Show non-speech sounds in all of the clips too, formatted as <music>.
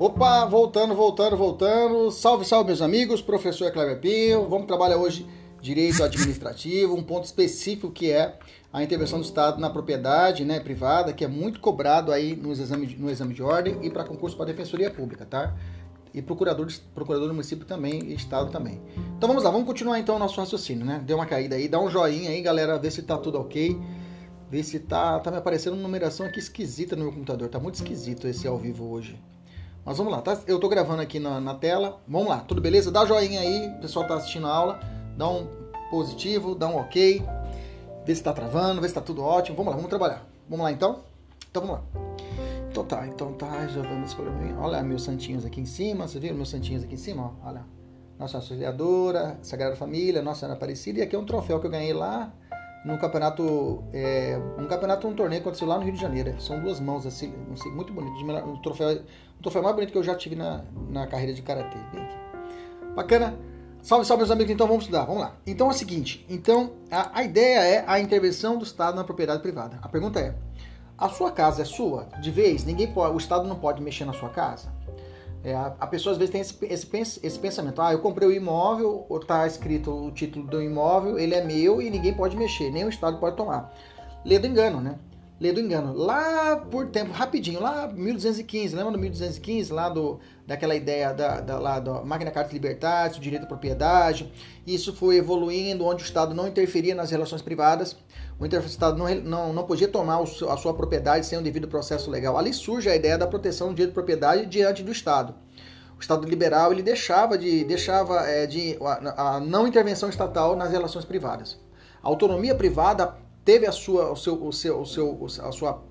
Opa, voltando, voltando, voltando. Salve, salve, meus amigos. Professor Cleber Pinho. Vamos trabalhar hoje direito administrativo, um ponto específico que é a intervenção do Estado na propriedade né, privada, que é muito cobrado aí no exame, no exame de ordem e para concurso para defensoria pública, tá? E procurador, procurador do município também e Estado também. Então vamos lá, vamos continuar então o nosso raciocínio, né? Deu uma caída aí, dá um joinha aí, galera, ver se tá tudo ok. Ver se tá, tá me aparecendo uma numeração aqui esquisita no meu computador. Tá muito esquisito esse ao vivo hoje. Mas vamos lá, tá? Eu tô gravando aqui na, na tela. Vamos lá, tudo beleza? Dá joinha aí, o pessoal tá assistindo a aula. Dá um positivo, dá um ok. Vê se tá travando, vê se tá tudo ótimo. Vamos lá, vamos trabalhar. Vamos lá então? Então vamos lá. Então tá, então tá, já vamos escolher. Olha meus santinhos aqui em cima, você viu meus santinhos aqui em cima? Olha. Nossa Auxiliadora, Sagrada Família, Nossa Senhora Aparecida. E aqui é um troféu que eu ganhei lá num campeonato, é, um campeonato, um torneio que aconteceu lá no Rio de Janeiro. São duas mãos assim, muito bonito. Um troféu troféu mais bonito que eu já tive na, na carreira de karatê. Bacana? Salve, salve, meus amigos. Então vamos estudar. Vamos lá. Então é o seguinte: então a, a ideia é a intervenção do Estado na propriedade privada. A pergunta é: a sua casa é sua de vez? Ninguém pode, o Estado não pode mexer na sua casa? É, a, a, pessoa às vezes tem esse, esse, esse pensamento: ah, eu comprei o imóvel, ou está escrito o título do imóvel, ele é meu e ninguém pode mexer, nem o Estado pode tomar. Lê do engano, né? Lê do engano. Lá por tempo, rapidinho, lá 1215, lembra do 1215, lá do, daquela ideia da, da, lá da Magna Carta Liberdade, o direito à propriedade. Isso foi evoluindo, onde o Estado não interferia nas relações privadas. O Estado não, não, não podia tomar a sua propriedade sem um devido processo legal. Ali surge a ideia da proteção do direito de propriedade diante do Estado. O Estado liberal ele deixava de, deixava, é, de a, a não intervenção estatal nas relações privadas. A autonomia privada teve a sua, o seu, o seu, o seu, a sua,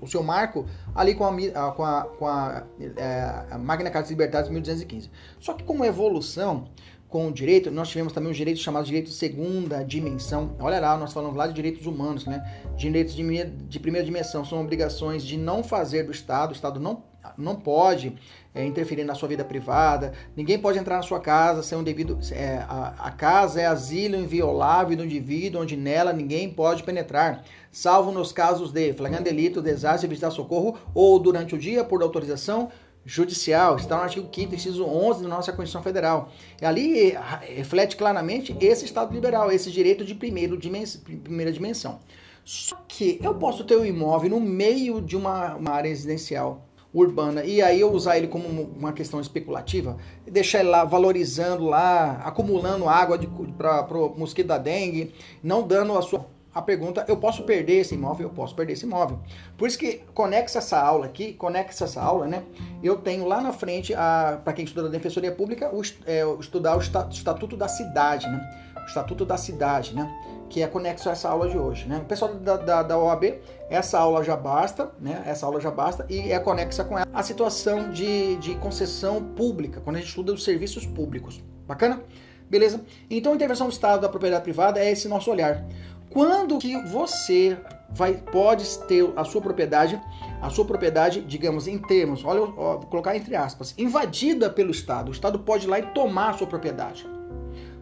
o seu marco ali com a, com a, com a, é, a Magna Carta Liberdade de 1215. Só que com evolução, com o direito, nós tivemos também os direitos chamados direitos de segunda dimensão. Olha lá, nós falamos lá de direitos humanos, né? Direitos de, de primeira dimensão são obrigações de não fazer do Estado, o Estado não não pode é, interferir na sua vida privada, ninguém pode entrar na sua casa sem um devido. É, a, a, casa é asilo inviolável do indivíduo, onde nela ninguém pode penetrar, salvo nos casos de flagrante delito, desastre, visitar socorro ou durante o dia por autorização judicial. Está no artigo 5 inciso 11 da nossa Constituição Federal. E ali eh, reflete claramente esse Estado liberal, esse direito de primeiro dimens primeira dimensão. Só que eu posso ter um imóvel no meio de uma, uma área residencial urbana e aí eu usar ele como uma questão especulativa, deixar ele lá valorizando lá, acumulando água para o mosquito da dengue, não dando a sua a pergunta, eu posso perder esse imóvel? Eu posso perder esse imóvel. Por isso que conexa essa aula aqui, conexa essa aula, né? Eu tenho lá na frente, para quem estuda a Defensoria Pública, o, é, estudar o Estatuto da Cidade, né? O Estatuto da Cidade, né? Que é conexo a essa aula de hoje. Né? O pessoal da, da, da OAB, essa aula já basta, né? essa aula já basta, e é conexa com ela a situação de, de concessão pública, quando a gente estuda os serviços públicos. Bacana? Beleza? Então a intervenção do Estado da propriedade privada é esse nosso olhar. Quando que você vai pode ter a sua propriedade, a sua propriedade, digamos em termos, olha, ó, vou colocar entre aspas, invadida pelo Estado. O Estado pode ir lá e tomar a sua propriedade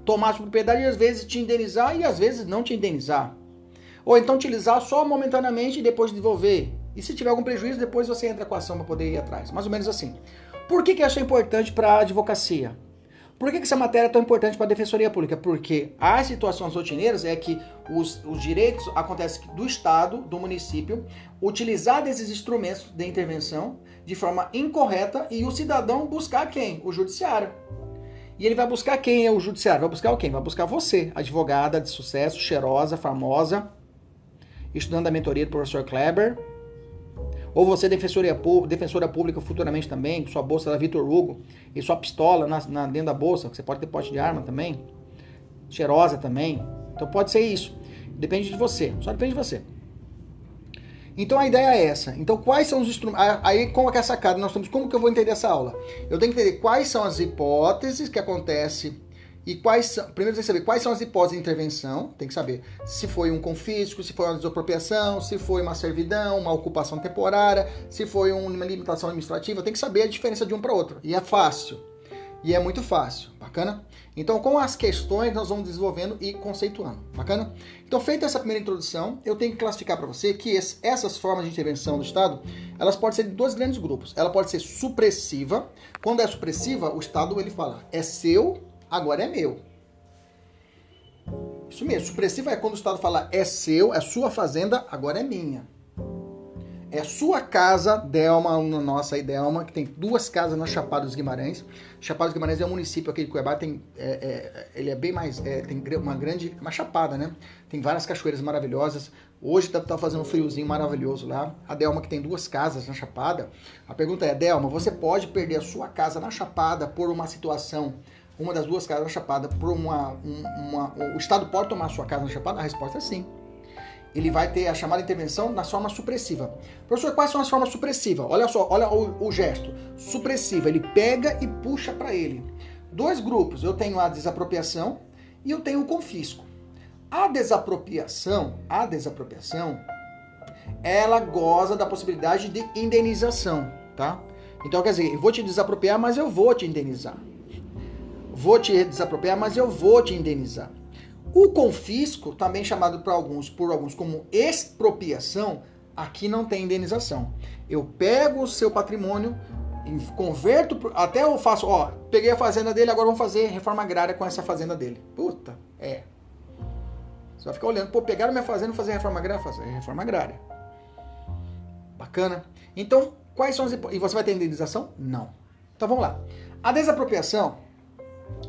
tomar a propriedade e às vezes te indenizar e às vezes não te indenizar. Ou então utilizar só momentaneamente e depois devolver. E se tiver algum prejuízo, depois você entra com a ação para poder ir atrás. Mais ou menos assim. Por que, que isso é importante para a advocacia? Por que, que essa matéria é tão importante para a defensoria pública? Porque as situações rotineiras é que os, os direitos acontecem do Estado, do município, utilizar desses instrumentos de intervenção de forma incorreta e o cidadão buscar quem? O judiciário. E ele vai buscar quem é o judiciário? Vai buscar quem? Vai buscar você, advogada de sucesso, cheirosa, famosa, estudando a mentoria do professor Kleber. Ou você, defensoria, defensora pública futuramente também, sua bolsa da Vitor Hugo e sua pistola na, na, dentro da bolsa, você pode ter pote de arma também. Cheirosa também. Então pode ser isso. Depende de você. Só depende de você. Então a ideia é essa. Então quais são os instrumentos? Aí com é a sacada nós temos como que eu vou entender essa aula? Eu tenho que entender quais são as hipóteses que acontecem e quais são. Primeiro tem que saber quais são as hipóteses de intervenção. Tem que saber se foi um confisco, se foi uma desapropriação, se foi uma servidão, uma ocupação temporária, se foi uma limitação administrativa. Tem que saber a diferença de um para outro. E é fácil. E é muito fácil. Bacana? Então, com as questões, nós vamos desenvolvendo e conceituando. Bacana? Então, feita essa primeira introdução, eu tenho que classificar para você que esse, essas formas de intervenção do Estado, elas podem ser de dois grandes grupos. Ela pode ser supressiva. Quando é supressiva, o Estado ele fala, é seu, agora é meu. Isso mesmo. Supressiva é quando o Estado fala, é seu, é sua fazenda, agora é minha. É sua casa, Delma, uma nossa aí, Delma, que tem duas casas na Chapada dos Guimarães. Chapada dos Guimarães é um município aqui de Cuiabá, tem, é, é, ele é bem mais, é, tem uma grande, uma chapada, né? Tem várias cachoeiras maravilhosas. Hoje deve estar fazendo um friozinho maravilhoso lá. A Delma, que tem duas casas na Chapada. A pergunta é, Delma, você pode perder a sua casa na Chapada por uma situação, uma das duas casas na Chapada, por uma, uma, uma o Estado pode tomar sua casa na Chapada? A resposta é sim ele vai ter a chamada intervenção na forma supressiva. Professor, quais são as formas supressivas? Olha só, olha o, o gesto. Supressiva, ele pega e puxa para ele. Dois grupos, eu tenho a desapropriação e eu tenho o confisco. A desapropriação, a desapropriação, ela goza da possibilidade de indenização, tá? Então, quer dizer, eu vou te desapropriar, mas eu vou te indenizar. Vou te desapropriar, mas eu vou te indenizar. O confisco, também chamado por alguns, por alguns como expropriação, aqui não tem indenização. Eu pego o seu patrimônio, converto, até eu faço, ó, peguei a fazenda dele, agora vamos fazer reforma agrária com essa fazenda dele. Puta, é. Você vai ficar olhando, pô, pegaram minha fazenda e fazer reforma agrária? Fazer reforma agrária. Bacana. Então, quais são as E você vai ter indenização? Não. Então vamos lá. A desapropriação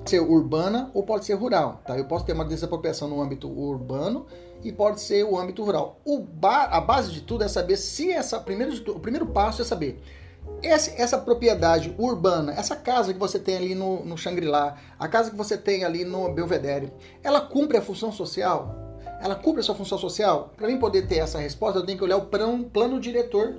ser urbana ou pode ser rural, tá? Eu posso ter uma desapropriação no âmbito urbano e pode ser o âmbito rural. O ba a base de tudo é saber se essa primeiro o primeiro passo é saber essa, essa propriedade urbana, essa casa que você tem ali no, no Xangri-Lá, a casa que você tem ali no Belvedere, ela cumpre a função social? Ela cumpre a sua função social? Para mim poder ter essa resposta, eu tenho que olhar o plano diretor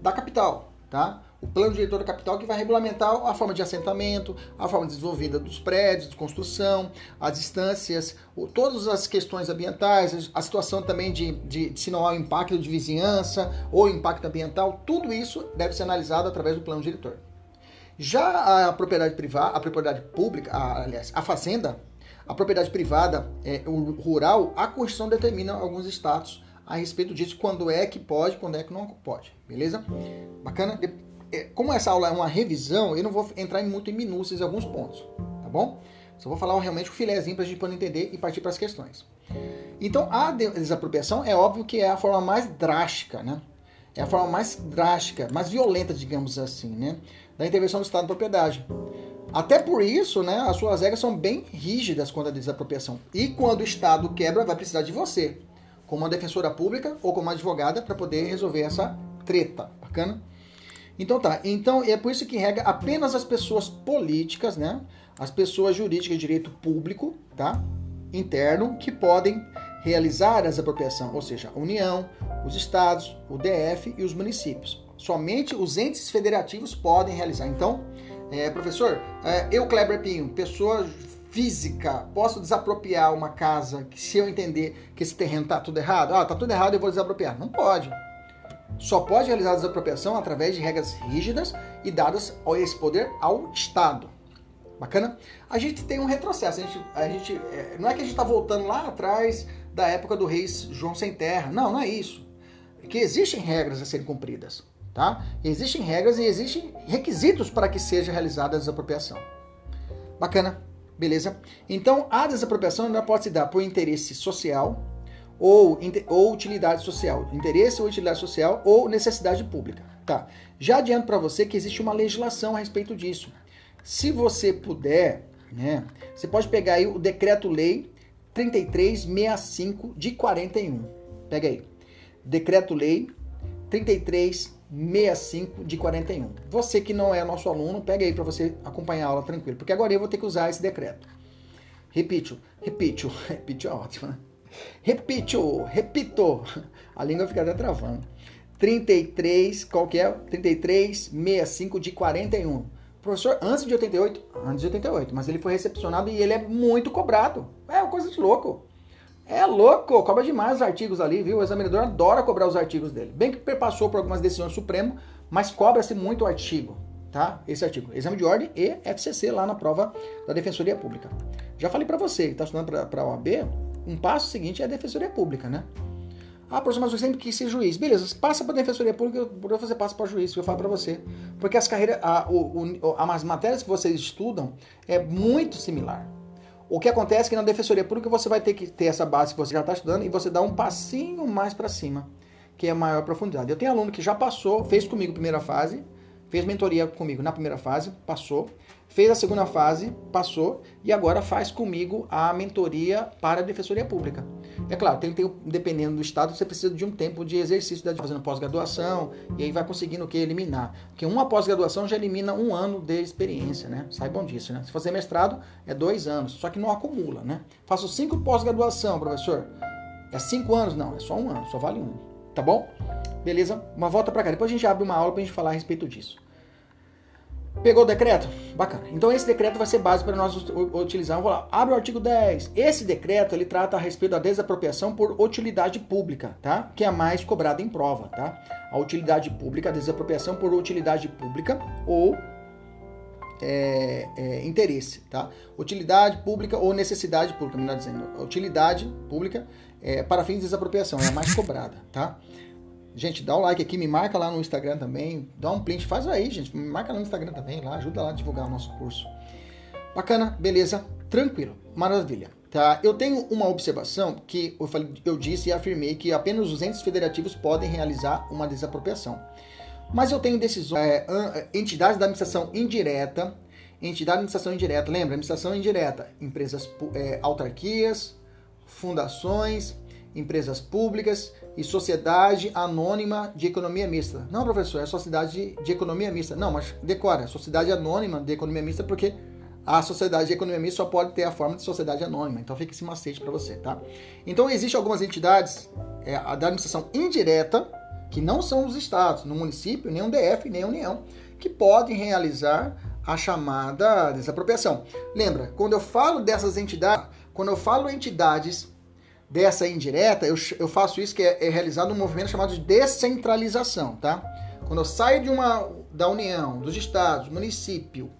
da capital, tá? O plano diretor da capital que vai regulamentar a forma de assentamento, a forma de desenvolvida dos prédios, de construção, as distâncias, todas as questões ambientais, a situação também de, de, de se não há impacto de vizinhança ou impacto ambiental, tudo isso deve ser analisado através do plano diretor. Já a propriedade privada, a propriedade pública, a, aliás, a fazenda, a propriedade privada, é, o rural, a Constituição determina alguns status a respeito disso, quando é que pode, quando é que não pode, beleza? Bacana? É, como essa aula é uma revisão, eu não vou entrar muito em minúcias em alguns pontos, tá bom? Só vou falar realmente o filézinho para a gente poder entender e partir para as questões. Então, a desapropriação é óbvio que é a forma mais drástica, né? É a forma mais drástica, mais violenta, digamos assim, né? Da intervenção do Estado na propriedade. Até por isso, né, as suas regras são bem rígidas quanto à desapropriação. E quando o Estado quebra, vai precisar de você, como uma defensora pública ou como uma advogada, para poder resolver essa treta. Bacana? Então tá, então é por isso que regra apenas as pessoas políticas, né? As pessoas jurídicas de direito público, tá? Interno, que podem realizar essa apropriação, ou seja, a União, os estados, o DF e os municípios. Somente os entes federativos podem realizar. Então, é, professor, é, eu, Kleber Pinho, pessoa física, posso desapropriar uma casa que se eu entender que esse terreno tá tudo errado? Ah, tá tudo errado, eu vou desapropriar. Não pode só pode realizar a desapropriação através de regras rígidas e dadas esse poder ao Estado. Bacana? A gente tem um retrocesso. A gente, a gente, é, não é que a gente está voltando lá atrás da época do rei João Sem Terra. Não, não é isso. É que existem regras a serem cumpridas. Tá? Existem regras e existem requisitos para que seja realizada a desapropriação. Bacana? Beleza? Então, a desapropriação não pode se dar por interesse social, ou, ou utilidade social, interesse ou utilidade social ou necessidade pública. Tá. Já adianto para você que existe uma legislação a respeito disso. Se você puder, né? Você pode pegar aí o decreto-lei 3365 de 41. Pega aí. Decreto-lei 3365 de 41. Você que não é nosso aluno, pega aí para você acompanhar a aula tranquilo, porque agora eu vou ter que usar esse decreto. Repito, repito, <laughs> repito é ótimo, né? Repito, repito. A língua fica até travando. 33, qual que é? 3365 de 41. Professor, antes de 88? Antes de 88, mas ele foi recepcionado e ele é muito cobrado. É uma coisa de louco. É louco, cobra demais os artigos ali, viu? O examinador adora cobrar os artigos dele. Bem que passou por algumas decisões Supremo, mas cobra-se muito o artigo, tá? Esse artigo. Exame de ordem e FCC lá na prova da Defensoria Pública. Já falei para você que está estudando para a OAB, um passo seguinte é a Defensoria Pública, né? Ah, professor, mas eu sempre quis ser juiz. Beleza, passa para a Defensoria Pública, você passa para juiz, eu falo para você. Porque as carreiras, a, o, o, as matérias que vocês estudam é muito similar. O que acontece é que na Defensoria Pública você vai ter que ter essa base que você já está estudando e você dá um passinho mais para cima, que é maior profundidade. Eu tenho aluno que já passou, fez comigo a primeira fase, fez mentoria comigo na primeira fase, passou fez a segunda fase, passou e agora faz comigo a mentoria para a Defensoria Pública. É claro, tem, tem, dependendo do estado, você precisa de um tempo de exercício, de fazendo pós-graduação, e aí vai conseguindo o que? Eliminar. Porque uma pós-graduação já elimina um ano de experiência, né? Saibam disso, né? Se fazer mestrado, é dois anos, só que não acumula, né? Faço cinco pós-graduação, professor. É cinco anos? Não, é só um ano, só vale um. Tá bom? Beleza? Uma volta para cá. Depois a gente abre uma aula para a gente falar a respeito disso. Pegou o decreto? Bacana. Então esse decreto vai ser base para nós utilizar. Vamos lá. Abre o artigo 10. Esse decreto ele trata a respeito da desapropriação por utilidade pública, tá? Que é a mais cobrada em prova, tá? A utilidade pública, a desapropriação por utilidade pública ou é, é, interesse, tá? Utilidade pública ou necessidade pública, melhor dizendo. Utilidade pública é, para fins de desapropriação é a mais cobrada, tá? Gente, dá o like aqui, me marca lá no Instagram também, dá um print, faz aí, gente, me marca lá no Instagram também, lá, ajuda lá a divulgar o nosso curso. Bacana, beleza, tranquilo, maravilha. Tá? Eu tenho uma observação que eu, falei, eu disse e afirmei que apenas os entes federativos podem realizar uma desapropriação. Mas eu tenho decisões, é, entidades da administração indireta, entidade da administração indireta, lembra? Administração indireta, empresas, é, autarquias, fundações, empresas públicas e sociedade anônima de economia mista. Não, professor, é sociedade de economia mista. Não, mas decora, é sociedade anônima de economia mista porque a sociedade de economia mista só pode ter a forma de sociedade anônima. Então fica esse macete para você, tá? Então existem algumas entidades é, da administração indireta que não são os estados, no município, nem o DF, nem a União, que podem realizar a chamada desapropriação. Lembra, quando eu falo dessas entidades, quando eu falo entidades dessa indireta, eu, eu faço isso que é, é realizado um movimento chamado de descentralização, tá? Quando eu saio de uma da União, dos estados, do município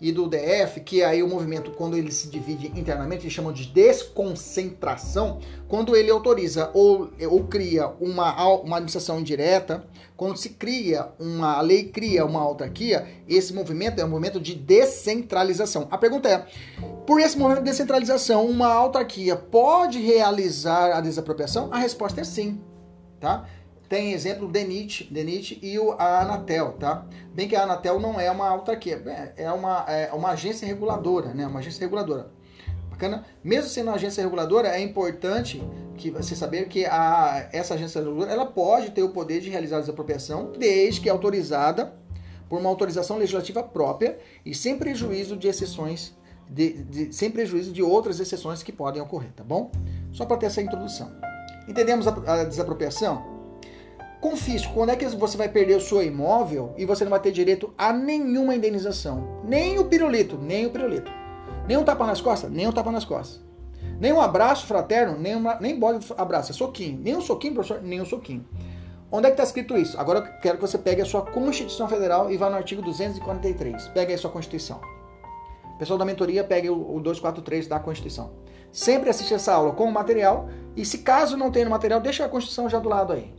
e do DF, que é aí o movimento, quando ele se divide internamente, eles chamam de desconcentração, quando ele autoriza ou, ou cria uma, uma administração indireta, quando se cria uma lei cria uma autarquia, esse movimento é um movimento de descentralização. A pergunta é: por esse movimento de descentralização, uma autarquia pode realizar a desapropriação? A resposta é sim, tá? Tem exemplo o DENIT, DENIT e o, a Anatel, tá? Bem que a Anatel não é uma autarquia, é, é uma, é uma agência reguladora, né? Uma agência reguladora. Bacana? Mesmo sendo uma agência reguladora, é importante que você saber que a, essa agência reguladora ela pode ter o poder de realizar a desapropriação desde que autorizada por uma autorização legislativa própria e sem prejuízo de exceções, de, de, sem prejuízo de outras exceções que podem ocorrer, tá bom? Só para ter essa introdução. Entendemos a, a desapropriação? Confisco, quando é que você vai perder o seu imóvel e você não vai ter direito a nenhuma indenização? Nem o pirulito, nem o pirulito. Nem um tapa nas costas, nem um tapa nas costas. Nem um abraço fraterno, nem, uma, nem bode abraço, é soquinho. Nem um soquinho, professor, nem um soquinho. Onde é que está escrito isso? Agora eu quero que você pegue a sua Constituição Federal e vá no artigo 243. Pegue aí a sua Constituição. Pessoal da mentoria, pegue o 243 da Constituição. Sempre assista essa aula com o material e se caso não tenha no material, deixa a Constituição já do lado aí.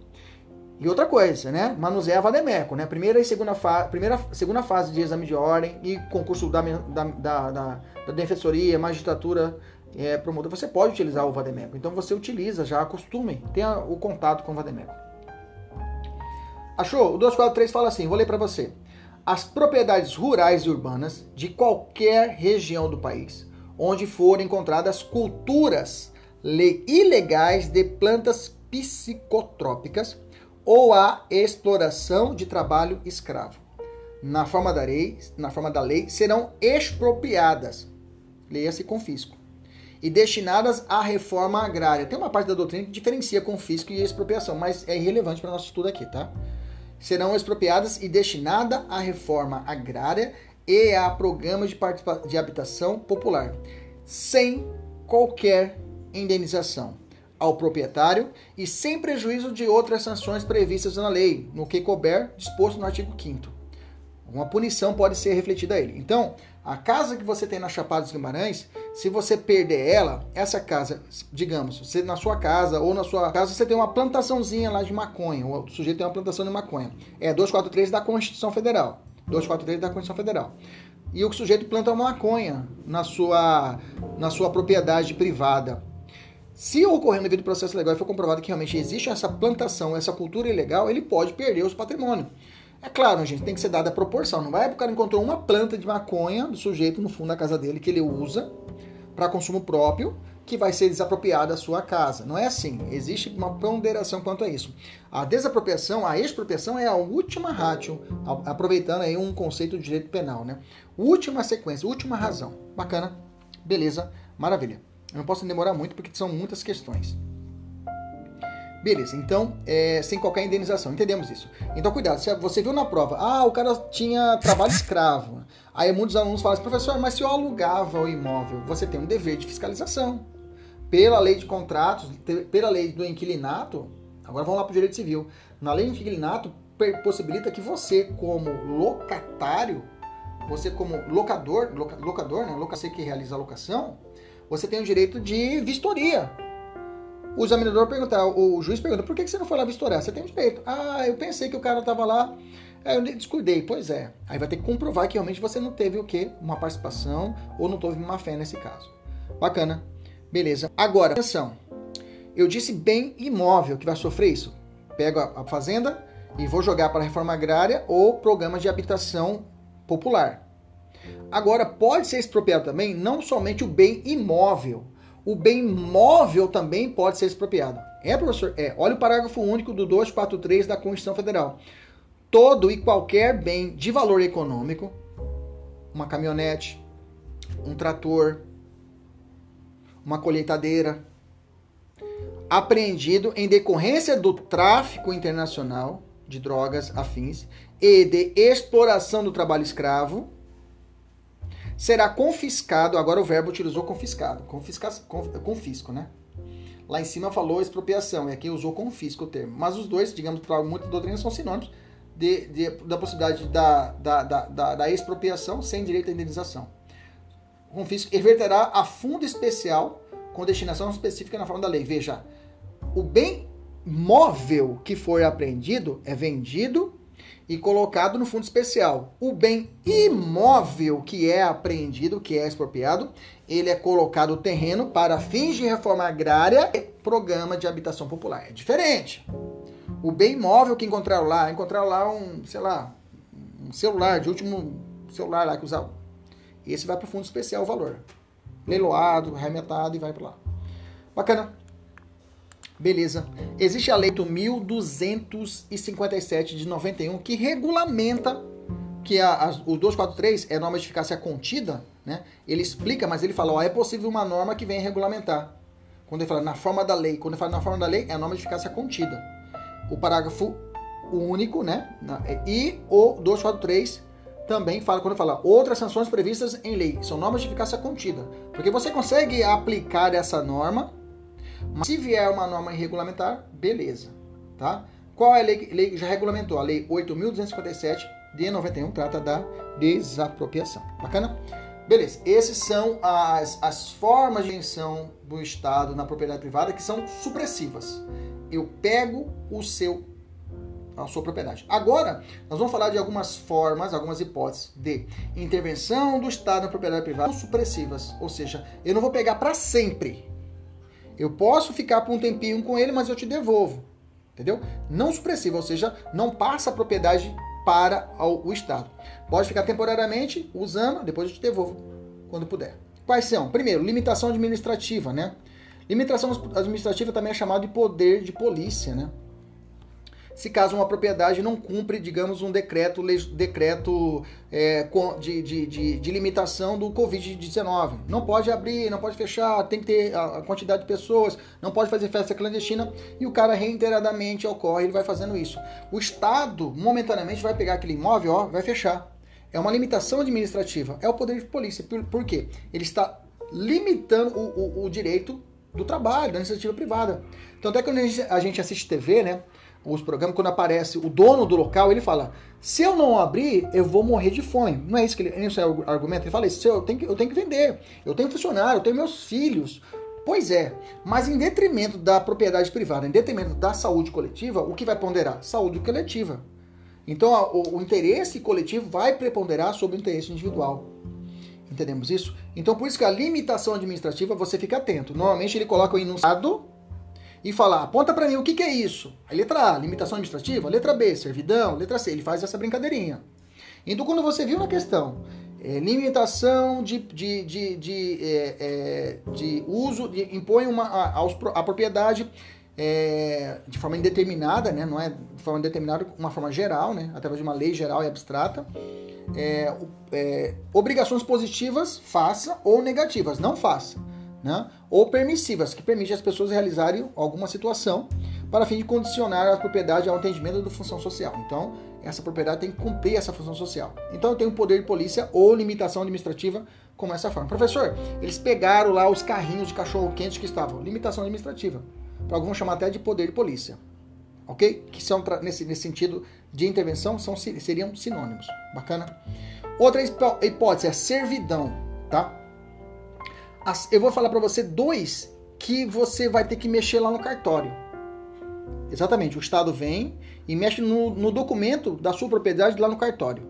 E outra coisa, né? Manuseia Vademeco, né? Primeira e segunda, fa primeira, segunda fase de exame de ordem e concurso da, da, da, da, da defensoria, magistratura, é, promotor. Você pode utilizar o Vademeco. Então você utiliza já, acostume, tenha o contato com o Vademeco. Achou? O 243 fala assim, vou ler para você. as propriedades rurais e urbanas de qualquer região do país onde forem encontradas culturas ilegais de plantas psicotrópicas ou a exploração de trabalho escravo. Na forma da lei, na forma da lei serão expropriadas, leia-se confisco, e destinadas à reforma agrária. Tem uma parte da doutrina que diferencia confisco e expropriação, mas é irrelevante para o nosso estudo aqui, tá? Serão expropriadas e destinadas à reforma agrária e a programas de, de habitação popular, sem qualquer indenização ao proprietário e sem prejuízo de outras sanções previstas na lei, no que couber disposto no artigo 5 Uma punição pode ser refletida a ele. Então, a casa que você tem na Chapada dos Guimarães, se você perder ela, essa casa, digamos, você na sua casa ou na sua casa você tem uma plantaçãozinha lá de maconha, o sujeito tem uma plantação de maconha. É 243 da Constituição Federal. 243 da Constituição Federal. E o sujeito planta uma maconha na sua, na sua propriedade privada. Se ocorrer no devido processo legal e for comprovado que realmente existe essa plantação, essa cultura ilegal, ele pode perder o seu patrimônio. É claro, gente, tem que ser dada a proporção. Não vai porque o cara encontrou uma planta de maconha do sujeito no fundo da casa dele que ele usa para consumo próprio que vai ser desapropriada a sua casa. Não é assim. Existe uma ponderação quanto a isso. A desapropriação, a expropriação é a última ratio, aproveitando aí um conceito de direito penal, né? Última sequência, última razão. Bacana? Beleza? Maravilha. Eu não posso demorar muito porque são muitas questões. Beleza, então, é, sem qualquer indenização, entendemos isso. Então, cuidado, se você viu na prova, ah, o cara tinha trabalho escravo. Aí muitos alunos falam assim, professor, mas se eu alugava o imóvel, você tem um dever de fiscalização pela lei de contratos, pela lei do inquilinato, agora vamos lá para o direito civil. Na lei do inquilinato, possibilita que você, como locatário, você como locador, locador, né, você que realiza a locação, você tem o direito de vistoria. O examinador pergunta, o juiz pergunta, por que você não foi lá vistoriar? Você tem direito. Ah, eu pensei que o cara estava lá, eu descuidei. Pois é. Aí vai ter que comprovar que realmente você não teve o quê? Uma participação ou não teve uma fé nesse caso. Bacana. Beleza. Agora, atenção. Eu disse bem imóvel que vai sofrer isso. Pego a fazenda e vou jogar para a reforma agrária ou programa de habitação popular. Agora, pode ser expropriado também não somente o bem imóvel. O bem móvel também pode ser expropriado. É, professor? É. Olha o parágrafo único do 243 da Constituição Federal. Todo e qualquer bem de valor econômico, uma caminhonete, um trator, uma colheitadeira, apreendido em decorrência do tráfico internacional de drogas afins e de exploração do trabalho escravo, será confiscado. Agora o verbo utilizou confiscado, confisca, confisco, né? Lá em cima falou expropriação, e aqui usou confisco o termo. Mas os dois, digamos, para muitas doutrinas são sinônimos de, de, da possibilidade da, da, da, da expropriação sem direito à indenização confisco reverterá a fundo especial com destinação específica na forma da lei. Veja, o bem móvel que for apreendido é vendido e colocado no fundo especial. O bem imóvel que é apreendido, que é expropriado, ele é colocado no terreno para fins de reforma agrária e programa de habitação popular. É diferente. O bem imóvel que encontraram lá, encontraram lá um, sei lá, um celular de último celular lá que usava esse vai para o fundo especial o valor. Leiloado, arremetado e vai para lá. Bacana. Beleza. Existe a lei do 1257 de 91 que regulamenta que a, a, o 243 é norma de eficácia contida, né? Ele explica, mas ele fala, ó, é possível uma norma que venha regulamentar. Quando ele fala na forma da lei, quando ele fala na forma da lei, é a norma de eficácia contida. O parágrafo único, né? E o 243 também fala, quando fala outras sanções previstas em lei, são normas de eficácia contida. Porque você consegue aplicar essa norma, mas se vier uma norma irregulamentar, beleza. Tá? Qual é a lei, que já regulamentou? A lei 8.257 de 91 trata da desapropriação. Bacana? Beleza, essas são as, as formas de intenção do Estado na propriedade privada que são supressivas. Eu pego o seu a sua propriedade. Agora, nós vamos falar de algumas formas, algumas hipóteses de intervenção do Estado na propriedade privada supressivas. Ou seja, eu não vou pegar para sempre. Eu posso ficar por um tempinho com ele, mas eu te devolvo. Entendeu? Não supressiva, ou seja, não passa a propriedade para o Estado. Pode ficar temporariamente usando, depois eu te devolvo quando puder. Quais são? Primeiro, limitação administrativa, né? Limitação administrativa também é chamado de poder de polícia, né? Se caso uma propriedade não cumpre, digamos, um decreto, decreto é, de, de, de, de, limitação do Covid-19. Não pode abrir, não pode fechar, tem que ter a quantidade de pessoas, não pode fazer festa clandestina e o cara reiteradamente ocorre, ele vai fazendo isso. O Estado, momentaneamente, vai pegar aquele imóvel, ó, vai fechar. É uma limitação administrativa, é o poder de polícia. Por, por quê? Ele está limitando o, o, o direito do trabalho, da iniciativa privada. Então, até quando a gente assiste TV, né? Os programas, quando aparece o dono do local, ele fala: se eu não abrir, eu vou morrer de fome. Não é isso que ele, esse é o argumento. Ele fala: isso, eu, tenho que, eu tenho que vender, eu tenho funcionário, eu tenho meus filhos. Pois é, mas em detrimento da propriedade privada, em detrimento da saúde coletiva, o que vai ponderar? Saúde coletiva. Então o, o interesse coletivo vai preponderar sobre o interesse individual. Entendemos isso? Então por isso que a limitação administrativa você fica atento. Normalmente ele coloca o enunciado e falar, aponta para mim o que, que é isso. A letra A, limitação administrativa. Letra B, servidão. Letra C, ele faz essa brincadeirinha. Então, quando você viu na questão é, limitação de, de, de, de, é, é, de uso, de, impõe uma, a, a propriedade é, de forma indeterminada, né? não é de forma indeterminada, uma forma geral, né? através de uma lei geral e abstrata. É, é, obrigações positivas, faça, ou negativas, não faça né? ou permissivas, que permitem as pessoas realizarem alguma situação para fim de condicionar a propriedade ao atendimento da função social. Então, essa propriedade tem que cumprir essa função social. Então, eu tenho poder de polícia ou limitação administrativa como essa forma. Professor, eles pegaram lá os carrinhos de cachorro-quente que estavam. Limitação administrativa. Para alguns chamar até de poder de polícia. Ok? Que são, nesse, nesse sentido de intervenção, são, seriam sinônimos. Bacana? Outra hipótese é servidão, tá? Eu vou falar para você dois que você vai ter que mexer lá no cartório. Exatamente, o Estado vem e mexe no, no documento da sua propriedade lá no cartório.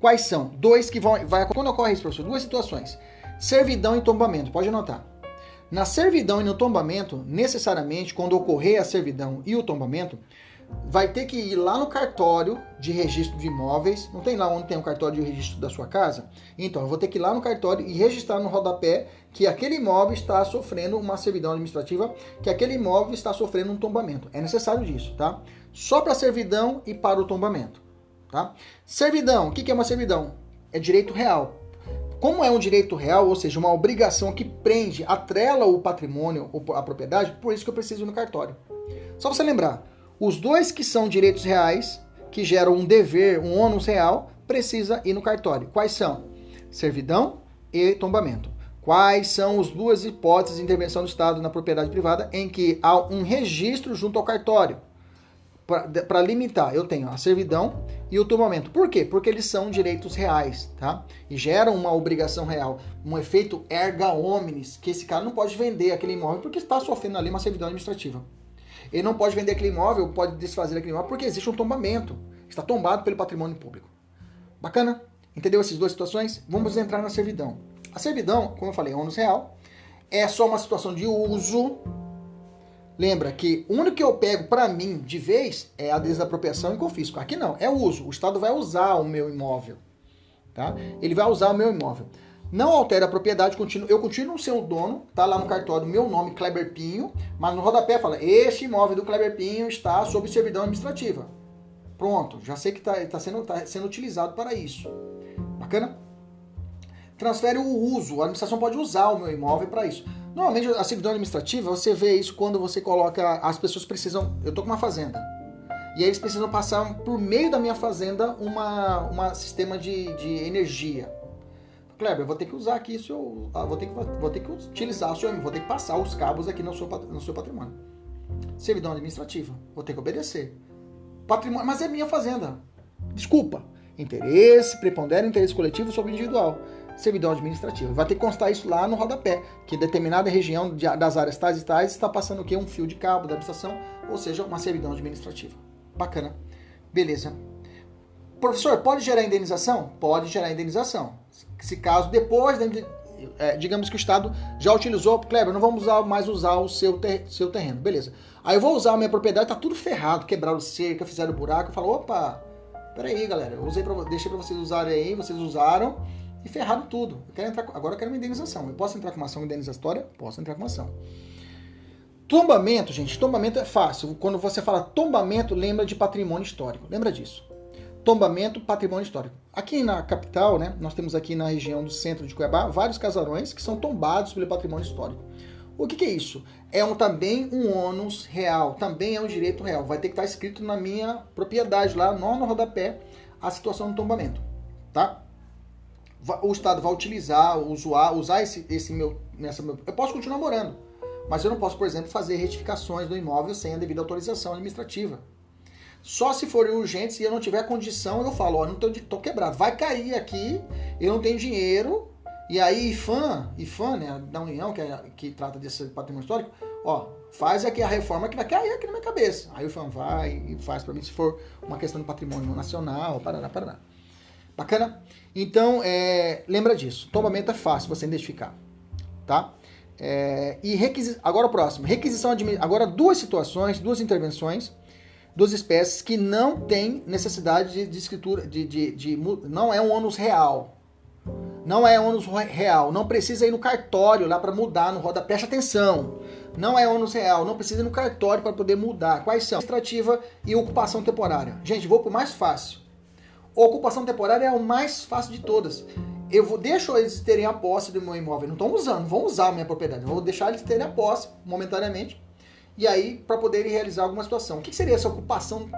Quais são? Dois que vão. Vai, quando ocorre isso, professor? Duas situações. Servidão e tombamento, pode anotar. Na servidão e no tombamento, necessariamente, quando ocorrer a servidão e o tombamento, vai ter que ir lá no cartório de registro de imóveis. Não tem lá onde tem o cartório de registro da sua casa? Então, eu vou ter que ir lá no cartório e registrar no rodapé que aquele imóvel está sofrendo uma servidão administrativa, que aquele imóvel está sofrendo um tombamento. É necessário disso, tá? Só para servidão e para o tombamento, tá? Servidão, o que é uma servidão? É direito real. Como é um direito real, ou seja, uma obrigação que prende, atrela o patrimônio ou a propriedade, por isso que eu preciso ir no cartório. Só você lembrar, os dois que são direitos reais, que geram um dever, um ônus real, precisa ir no cartório. Quais são? Servidão e tombamento. Quais são as duas hipóteses de intervenção do Estado na propriedade privada em que há um registro junto ao cartório? Para limitar, eu tenho a servidão e o tombamento. Por quê? Porque eles são direitos reais, tá? E geram uma obrigação real, um efeito erga omnes, que esse cara não pode vender aquele imóvel porque está sofrendo ali uma servidão administrativa. Ele não pode vender aquele imóvel, pode desfazer aquele imóvel, porque existe um tombamento. Está tombado pelo patrimônio público. Bacana? Entendeu essas duas situações? Vamos entrar na servidão. A servidão, como eu falei, é ônus real, é só uma situação de uso. Lembra que o único que eu pego para mim de vez é a desapropriação e confisco. Aqui não, é uso. O Estado vai usar o meu imóvel. Tá? Ele vai usar o meu imóvel. Não altera a propriedade, eu continuo sendo o dono, tá lá no cartório meu nome, Kleber Pinho, mas no rodapé fala, este imóvel do Kleber Pinho está sob servidão administrativa. Pronto, já sei que está tá sendo, tá sendo utilizado para isso. Bacana? Transfere o uso, a administração pode usar o meu imóvel para isso. Normalmente a servidão administrativa, você vê isso quando você coloca, as pessoas precisam, eu tô com uma fazenda, e aí eles precisam passar por meio da minha fazenda uma, uma sistema de, de energia Kleber, vou ter que usar aqui seu. Ah, vou, ter que, vou ter que utilizar o seu. Vou ter que passar os cabos aqui no seu, no seu patrimônio. Servidão administrativa. Vou ter que obedecer. Patrimônio. Mas é minha fazenda. Desculpa. Interesse, prepondera interesse coletivo sobre individual. Servidão administrativa. Vai ter que constar isso lá no rodapé, que determinada região de, das áreas tais e tais está passando o quê? Um fio de cabo da administração, ou seja, uma servidão administrativa. Bacana. Beleza. Professor, pode gerar indenização? Pode gerar indenização. Se caso depois, é, digamos que o Estado já utilizou, Kleber, não vamos mais usar o seu, ter, seu terreno. Beleza. Aí eu vou usar a minha propriedade, tá tudo ferrado, quebraram cerca, fizeram buraco. Eu falo, opa, Peraí, galera, eu usei pra, deixei para vocês usarem aí, vocês usaram e ferraram tudo. Eu quero entrar, agora eu quero uma indenização. Eu posso entrar com uma ação indenizatória? Posso entrar com uma ação. Tombamento, gente, tombamento é fácil. Quando você fala tombamento, lembra de patrimônio histórico. Lembra disso. Tombamento, patrimônio histórico. Aqui na capital, né, nós temos aqui na região do centro de Cuiabá vários casarões que são tombados pelo patrimônio histórico. O que, que, é isso? É um, também um ônus real, também é um direito real. Vai ter que estar escrito na minha propriedade lá, no, no rodapé, a situação do tombamento, tá? O Estado vai utilizar, usar, usar esse, esse meu, nessa meu... Eu posso continuar morando, mas eu não posso, por exemplo, fazer retificações do imóvel sem a devida autorização administrativa. Só se forem urgentes e eu não tiver condição, eu falo, ó, não tô, tô quebrado, vai cair aqui, eu não tenho dinheiro, e aí, IFAM, IFAM, né, da União, que, é, que trata desse patrimônio histórico, ó, faz aqui a reforma que vai cair aqui na minha cabeça. Aí o IFAM vai e faz para mim, se for uma questão de patrimônio nacional, paraná, paraná. Bacana? Então, é, lembra disso. Tombamento é fácil você identificar, tá? É, e requisi... agora o próximo. Requisição. Agora duas situações, duas intervenções, duas espécies que não tem necessidade de, de escritura, de, de, de, não é um ônus real, não é ônus real. Não precisa ir no cartório lá para mudar no roda. Preste atenção. Não é ônus real. Não precisa ir no cartório para poder mudar. Quais são? Administrativa e ocupação temporária. Gente, vou para o mais fácil. Ocupação temporária é o mais fácil de todas. Eu vou, deixo eles terem a posse do meu imóvel. Não estão usando, vão usar a minha propriedade. Eu vou deixar eles terem a posse momentaneamente. E aí, para poderem realizar alguma situação. O que seria essa ocupação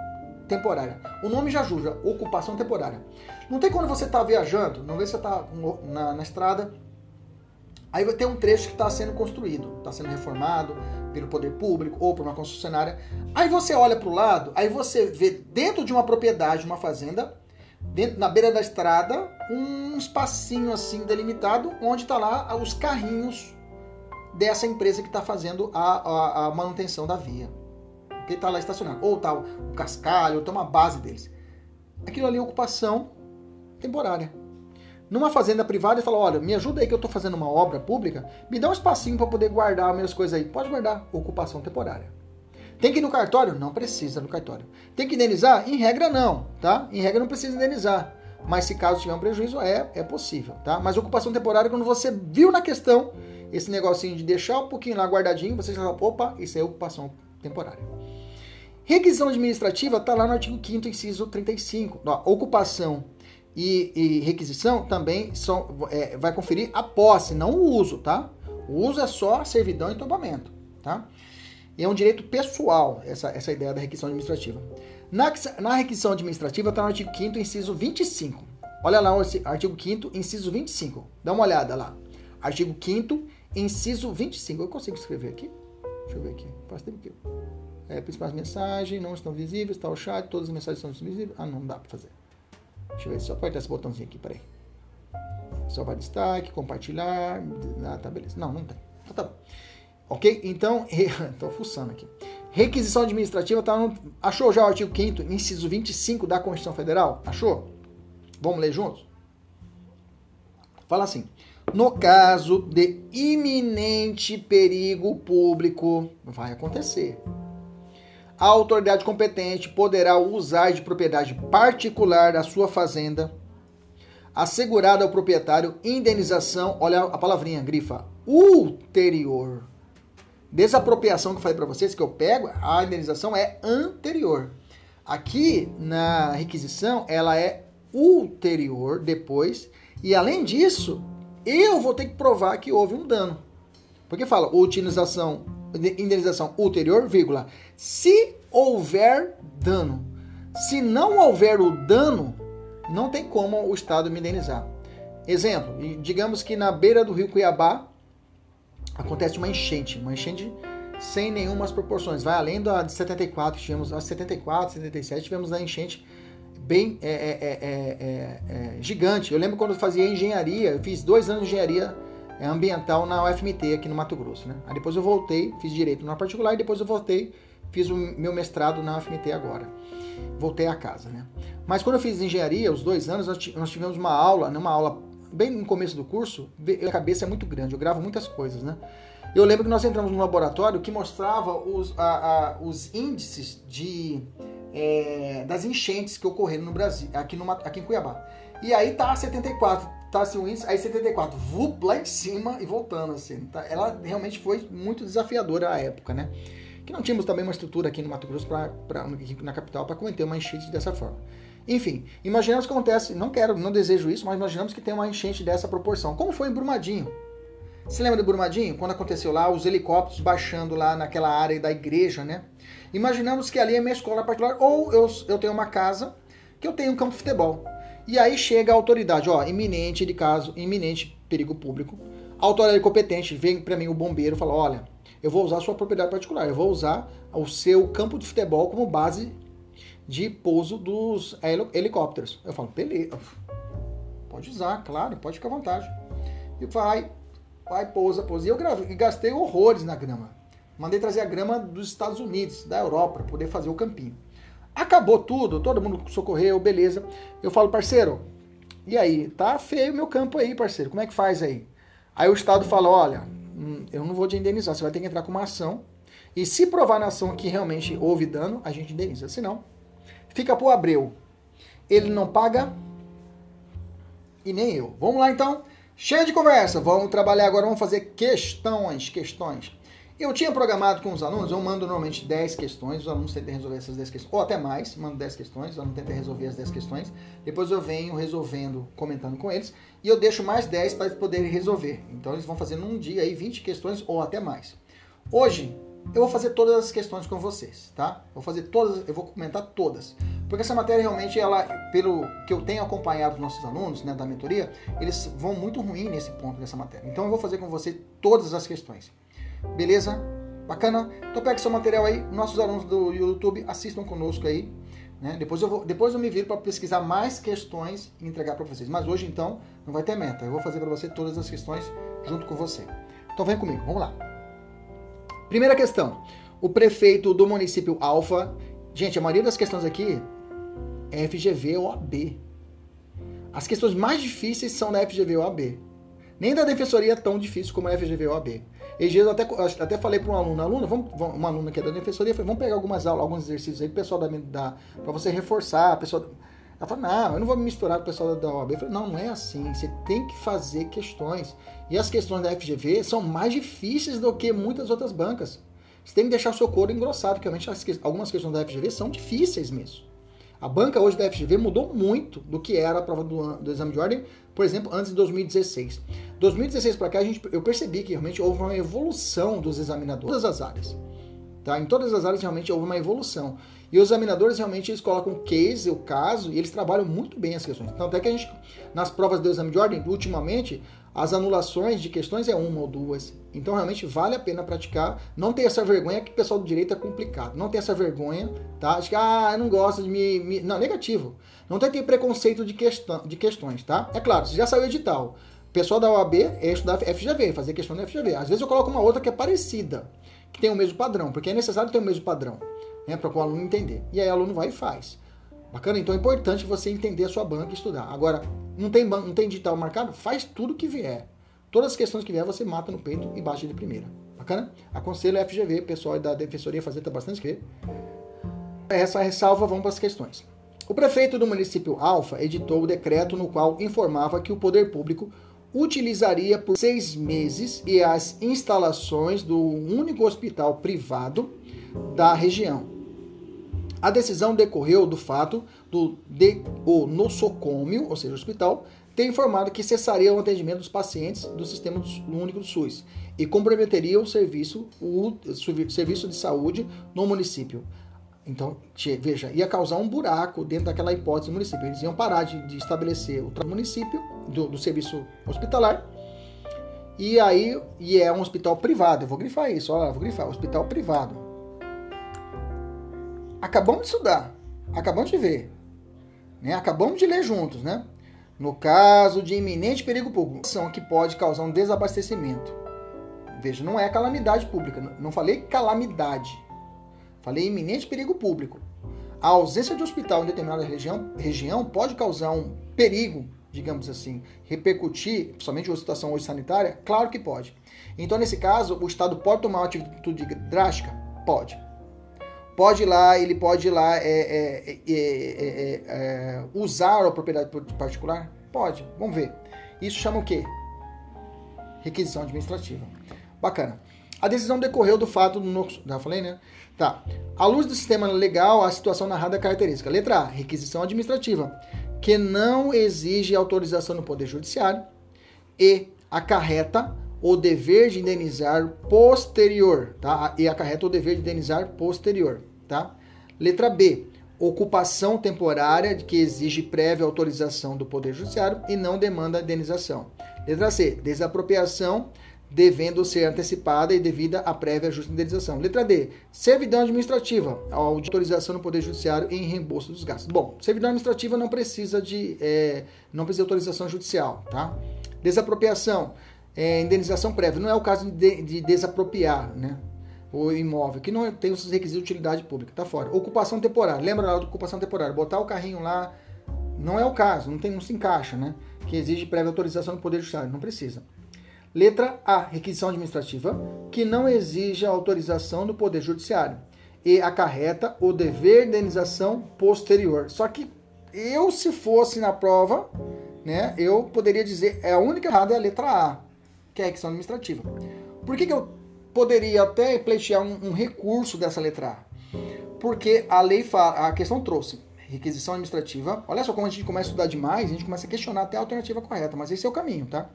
temporária. O nome já ajuda, ocupação temporária. Não tem quando você está viajando, não vê se você está na, na, estrada, aí vai ter um trecho que está sendo construído, está sendo reformado pelo poder público ou por uma concessionária. Aí você olha para o lado, aí você vê dentro de uma propriedade, uma fazenda, dentro, na beira da estrada, um espacinho assim delimitado, onde está lá os carrinhos dessa empresa que está fazendo a, a, a manutenção da via que está lá estacionado. Ou tá o cascalho, ou tá uma base deles. Aquilo ali é ocupação temporária. Numa fazenda privada, ele fala: olha, me ajuda aí que eu estou fazendo uma obra pública, me dá um espacinho para poder guardar as minhas coisas aí. Pode guardar, ocupação temporária. Tem que ir no cartório? Não precisa no cartório. Tem que indenizar? Em regra não, tá? Em regra não precisa indenizar. Mas se caso tiver um prejuízo, é, é possível, tá? Mas ocupação temporária, quando você viu na questão esse negocinho de deixar um pouquinho lá guardadinho, você já fala, opa, isso é ocupação temporária. Requisição administrativa está lá no artigo 5 inciso 35. Ó, ocupação e, e, requisição também são, é, vai conferir a posse, não o uso, tá? O uso é só servidão e tombamento, tá? E é um direito pessoal, essa, essa ideia da requisição administrativa. Na, na requisição administrativa está no artigo 5 inciso 25. Olha lá o artigo 5 inciso 25. Dá uma olhada lá. Artigo 5 inciso 25. Eu consigo escrever aqui? Deixa eu ver aqui. Faz tempo que é, principais mensagens não estão visíveis, está o chat, todas as mensagens estão visíveis. Ah, não dá para fazer. Deixa eu ver, só apertar esse botãozinho aqui, peraí. Salvar destaque, compartilhar. Ah, tá, beleza. Não, não tem. Ah, tá bom. Ok? Então, <laughs> estou fuçando aqui. Requisição administrativa tá no. Achou já o artigo 5, inciso 25 da Constituição Federal? Achou? Vamos ler juntos? Fala assim. No caso de iminente perigo público, vai acontecer a autoridade competente poderá usar de propriedade particular da sua fazenda, assegurada ao proprietário indenização, olha a palavrinha, grifa, ulterior. Desapropriação que eu falei para vocês, que eu pego, a indenização é anterior. Aqui na requisição, ela é ulterior, depois, e além disso, eu vou ter que provar que houve um dano. Porque fala utilização indenização ulterior, vírgula, se houver dano. Se não houver o dano, não tem como o Estado me indenizar. Exemplo, digamos que na beira do rio Cuiabá acontece uma enchente, uma enchente sem nenhumas proporções, vai além da de 74, tivemos a 74, 77, tivemos a enchente bem é, é, é, gigante. Eu lembro quando eu fazia engenharia, eu fiz dois anos de engenharia é ambiental na UFMT aqui no Mato Grosso, né? Aí depois eu voltei, fiz direito na particular e depois eu voltei, fiz o meu mestrado na UFMT agora. Voltei a casa, né? Mas quando eu fiz engenharia, os dois anos, nós tivemos uma aula, numa aula bem no começo do curso, a cabeça é muito grande, eu gravo muitas coisas, né? Eu lembro que nós entramos num laboratório que mostrava os, a, a, os índices de é, das enchentes que ocorreram no Brasil, aqui, no, aqui em Cuiabá. E aí tá 74, tá assim o índice, aí 74, vup lá em cima e voltando assim. Tá? Ela realmente foi muito desafiadora à época, né? Que não tínhamos também uma estrutura aqui no Mato Grosso, pra, pra na capital, para cometer uma enchente dessa forma. Enfim, imaginamos que acontece, não quero, não desejo isso, mas imaginamos que tem uma enchente dessa proporção. Como foi em Brumadinho? Você lembra de Brumadinho? Quando aconteceu lá, os helicópteros baixando lá naquela área da igreja, né? Imaginamos que ali é minha escola particular, ou eu, eu tenho uma casa que eu tenho um campo de futebol. E aí chega a autoridade, ó, iminente de caso, iminente perigo público. A autoridade competente vem para mim o bombeiro e fala: olha, eu vou usar sua propriedade particular, eu vou usar o seu campo de futebol como base de pouso dos helicópteros. Eu falo, beleza, pode usar, claro, pode ficar à vontade. E vai, vai, pousa, pousa. E eu gravei, gastei horrores na grama. Mandei trazer a grama dos Estados Unidos, da Europa, para poder fazer o campinho. Acabou tudo, todo mundo socorreu, beleza. Eu falo, parceiro, e aí? Tá feio meu campo aí, parceiro, como é que faz aí? Aí o Estado fala, olha, hum, eu não vou te indenizar, você vai ter que entrar com uma ação. E se provar na ação que realmente houve dano, a gente indeniza. Se não, fica pro Abreu. Ele não paga e nem eu. Vamos lá então. Cheio de conversa. Vamos trabalhar agora, vamos fazer questões, questões. Eu tinha programado com os alunos, eu mando normalmente 10 questões, os alunos tentam resolver essas 10 questões, ou até mais, mando 10 questões, os alunos tentam resolver as 10 questões, depois eu venho resolvendo, comentando com eles, e eu deixo mais 10 para eles poderem resolver. Então eles vão fazer num dia aí 20 questões ou até mais. Hoje, eu vou fazer todas as questões com vocês, tá? Vou fazer todas, eu vou comentar todas. Porque essa matéria realmente, ela, pelo que eu tenho acompanhado os nossos alunos, né, da mentoria, eles vão muito ruim nesse ponto dessa matéria. Então eu vou fazer com você todas as questões. Beleza? Bacana? Então pega seu material aí, nossos alunos do YouTube assistam conosco aí. Né? Depois, eu vou, depois eu me viro para pesquisar mais questões e entregar para vocês. Mas hoje então não vai ter meta. Eu vou fazer para você todas as questões junto com você. Então vem comigo, vamos lá. Primeira questão. O prefeito do município Alfa. Gente, a maioria das questões aqui FGV ou AB. As questões mais difíceis são da FGV ou AB. Nem da defensoria é tão difícil como a FGV ou AB. E eu até, até falei para um aluno, vamos, uma aluna que é da defensoria, falei, vamos pegar algumas aulas, alguns exercícios aí, pessoal da, da para você reforçar, a pessoa. Ela falou, não, eu não vou me misturar com o pessoal da OAB. Eu falei, não, não é assim. Você tem que fazer questões. E as questões da FGV são mais difíceis do que muitas outras bancas. Você tem que deixar o seu couro engrossado, porque realmente algumas questões da FGV são difíceis mesmo. A banca hoje da FGV mudou muito do que era a prova do, do exame de ordem, por exemplo, antes de 2016. 2016 para cá, a gente, eu percebi que realmente houve uma evolução dos examinadores em todas as áreas. Tá? Em todas as áreas realmente houve uma evolução. E os examinadores realmente eles colocam o case, o caso, e eles trabalham muito bem as questões. Então, até que a gente, nas provas do exame de ordem, ultimamente, as anulações de questões é uma ou duas. Então, realmente vale a pena praticar. Não ter essa vergonha que o pessoal do direito é complicado. Não ter essa vergonha, tá? Acho que, ah, eu não gosto de me. me... Não, negativo. Não ter preconceito de, questão, de questões, tá? É claro, se já saiu edital. O pessoal da OAB é estudar FGV, fazer questão da FGV. Às vezes eu coloco uma outra que é parecida, que tem o mesmo padrão, porque é necessário ter o mesmo padrão, né? Para o aluno entender. E aí o aluno vai e faz. Bacana? Então é importante você entender a sua banca e estudar. Agora, não tem, não tem digital marcado? Faz tudo que vier. Todas as questões que vier, você mata no peito e baixa de primeira. Bacana? Aconselho a FGV, pessoal da Defensoria fazer tá bastante que Essa ressalva, vamos para as questões. O prefeito do município Alfa editou o decreto no qual informava que o poder público utilizaria por seis meses e as instalações do único hospital privado da região. A decisão decorreu do fato do de, o nosocômio, ou seja, o hospital, ter informado que cessaria o atendimento dos pacientes do Sistema Único do SUS e comprometeria o serviço, o serviço de saúde no município. Então, veja, ia causar um buraco dentro daquela hipótese do município. Eles iam parar de, de estabelecer o município do, do, serviço hospitalar. E aí, e é um hospital privado. Eu vou grifar isso, olha, vou grifar, hospital privado. Acabamos de estudar, acabamos de ver, né? Acabamos de ler juntos, né? No caso de iminente perigo público, ação que pode causar um desabastecimento. Veja, não é calamidade pública, não falei calamidade. Falei iminente perigo público. A ausência de hospital em determinada região, região pode causar um perigo, digamos assim, repercutir, principalmente uma situação hoje sanitária? Claro que pode. Então, nesse caso, o Estado pode tomar uma atitude drástica? Pode. Pode ir lá, ele pode ir lá é, é, é, é usar a propriedade particular? Pode, vamos ver. Isso chama o quê? Requisição administrativa. Bacana. A decisão decorreu do fato do. Já falei, né? Tá. À luz do sistema legal, a situação narrada é característica. Letra A, requisição administrativa, que não exige autorização no Poder Judiciário e acarreta o dever de indenizar posterior, tá? E acarreta o dever de indenizar posterior, tá? Letra B, ocupação temporária que exige prévia autorização do Poder Judiciário e não demanda indenização. Letra C, desapropriação devendo ser antecipada e devida à prévia justa indenização. Letra D, servidão administrativa, autorização no Poder Judiciário em reembolso dos gastos. Bom, servidão administrativa não precisa de, é, não precisa de autorização judicial, tá? Desapropriação, é, indenização prévia, não é o caso de, de desapropriar, né? O imóvel, que não tem os requisitos de utilidade pública, tá fora. Ocupação temporária, lembra lá da ocupação temporária, botar o carrinho lá, não é o caso, não, tem, não se encaixa, né? Que exige prévia autorização do Poder Judiciário, não precisa. Letra A, requisição administrativa, que não exige autorização do Poder Judiciário e acarreta o dever de indenização posterior. Só que eu, se fosse na prova, né, eu poderia dizer, é a única errada é a letra A, que é a requisição administrativa. Por que, que eu poderia até pleitear um, um recurso dessa letra A? Porque a lei fala, a questão trouxe requisição administrativa. Olha só como a gente começa a estudar demais, a gente começa a questionar até a alternativa correta, mas esse é o caminho, tá?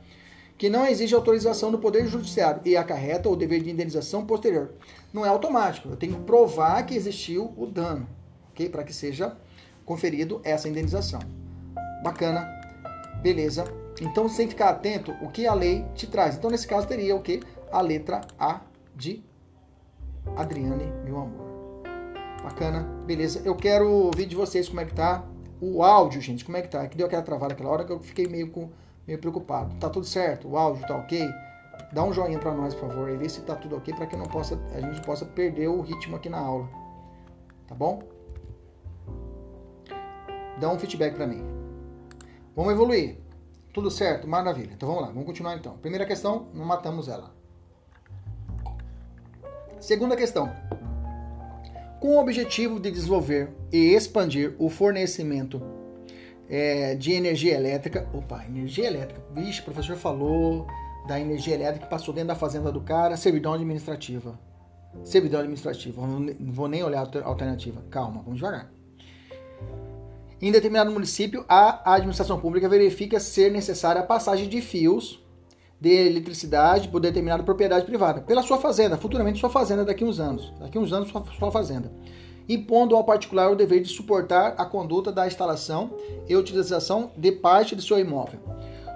que não exige autorização do Poder Judiciário e acarreta o dever de indenização posterior. Não é automático, eu tenho que provar que existiu o dano, ok? Para que seja conferido essa indenização. Bacana, beleza. Então, sem ficar atento, o que a lei te traz? Então, nesse caso, teria o que? A letra A de Adriane, meu amor. Bacana, beleza. Eu quero ouvir de vocês como é que tá o áudio, gente. Como é que tá? É que deu aquela travada aquela hora que eu fiquei meio com meio preocupado. Tá tudo certo? O áudio tá ok? Dá um joinha para nós, por favor, e vê se tá tudo ok para que não possa, a gente possa perder o ritmo aqui na aula. Tá bom? Dá um feedback para mim. Vamos evoluir. Tudo certo? Maravilha. Então vamos lá, vamos continuar então. Primeira questão, não matamos ela. Segunda questão. Com o objetivo de desenvolver e expandir o fornecimento é, de energia elétrica. Opa, energia elétrica. Vixe, o professor falou da energia elétrica que passou dentro da fazenda do cara, servidão administrativa. Servidão administrativa. Não vou nem olhar a alternativa. Calma, vamos devagar. Em determinado município, a administração pública verifica ser necessária a passagem de fios de eletricidade por determinada propriedade privada, pela sua fazenda, futuramente sua fazenda daqui a uns anos. Daqui a uns anos, sua, sua fazenda impondo ao particular o dever de suportar a conduta da instalação e utilização de parte de seu imóvel.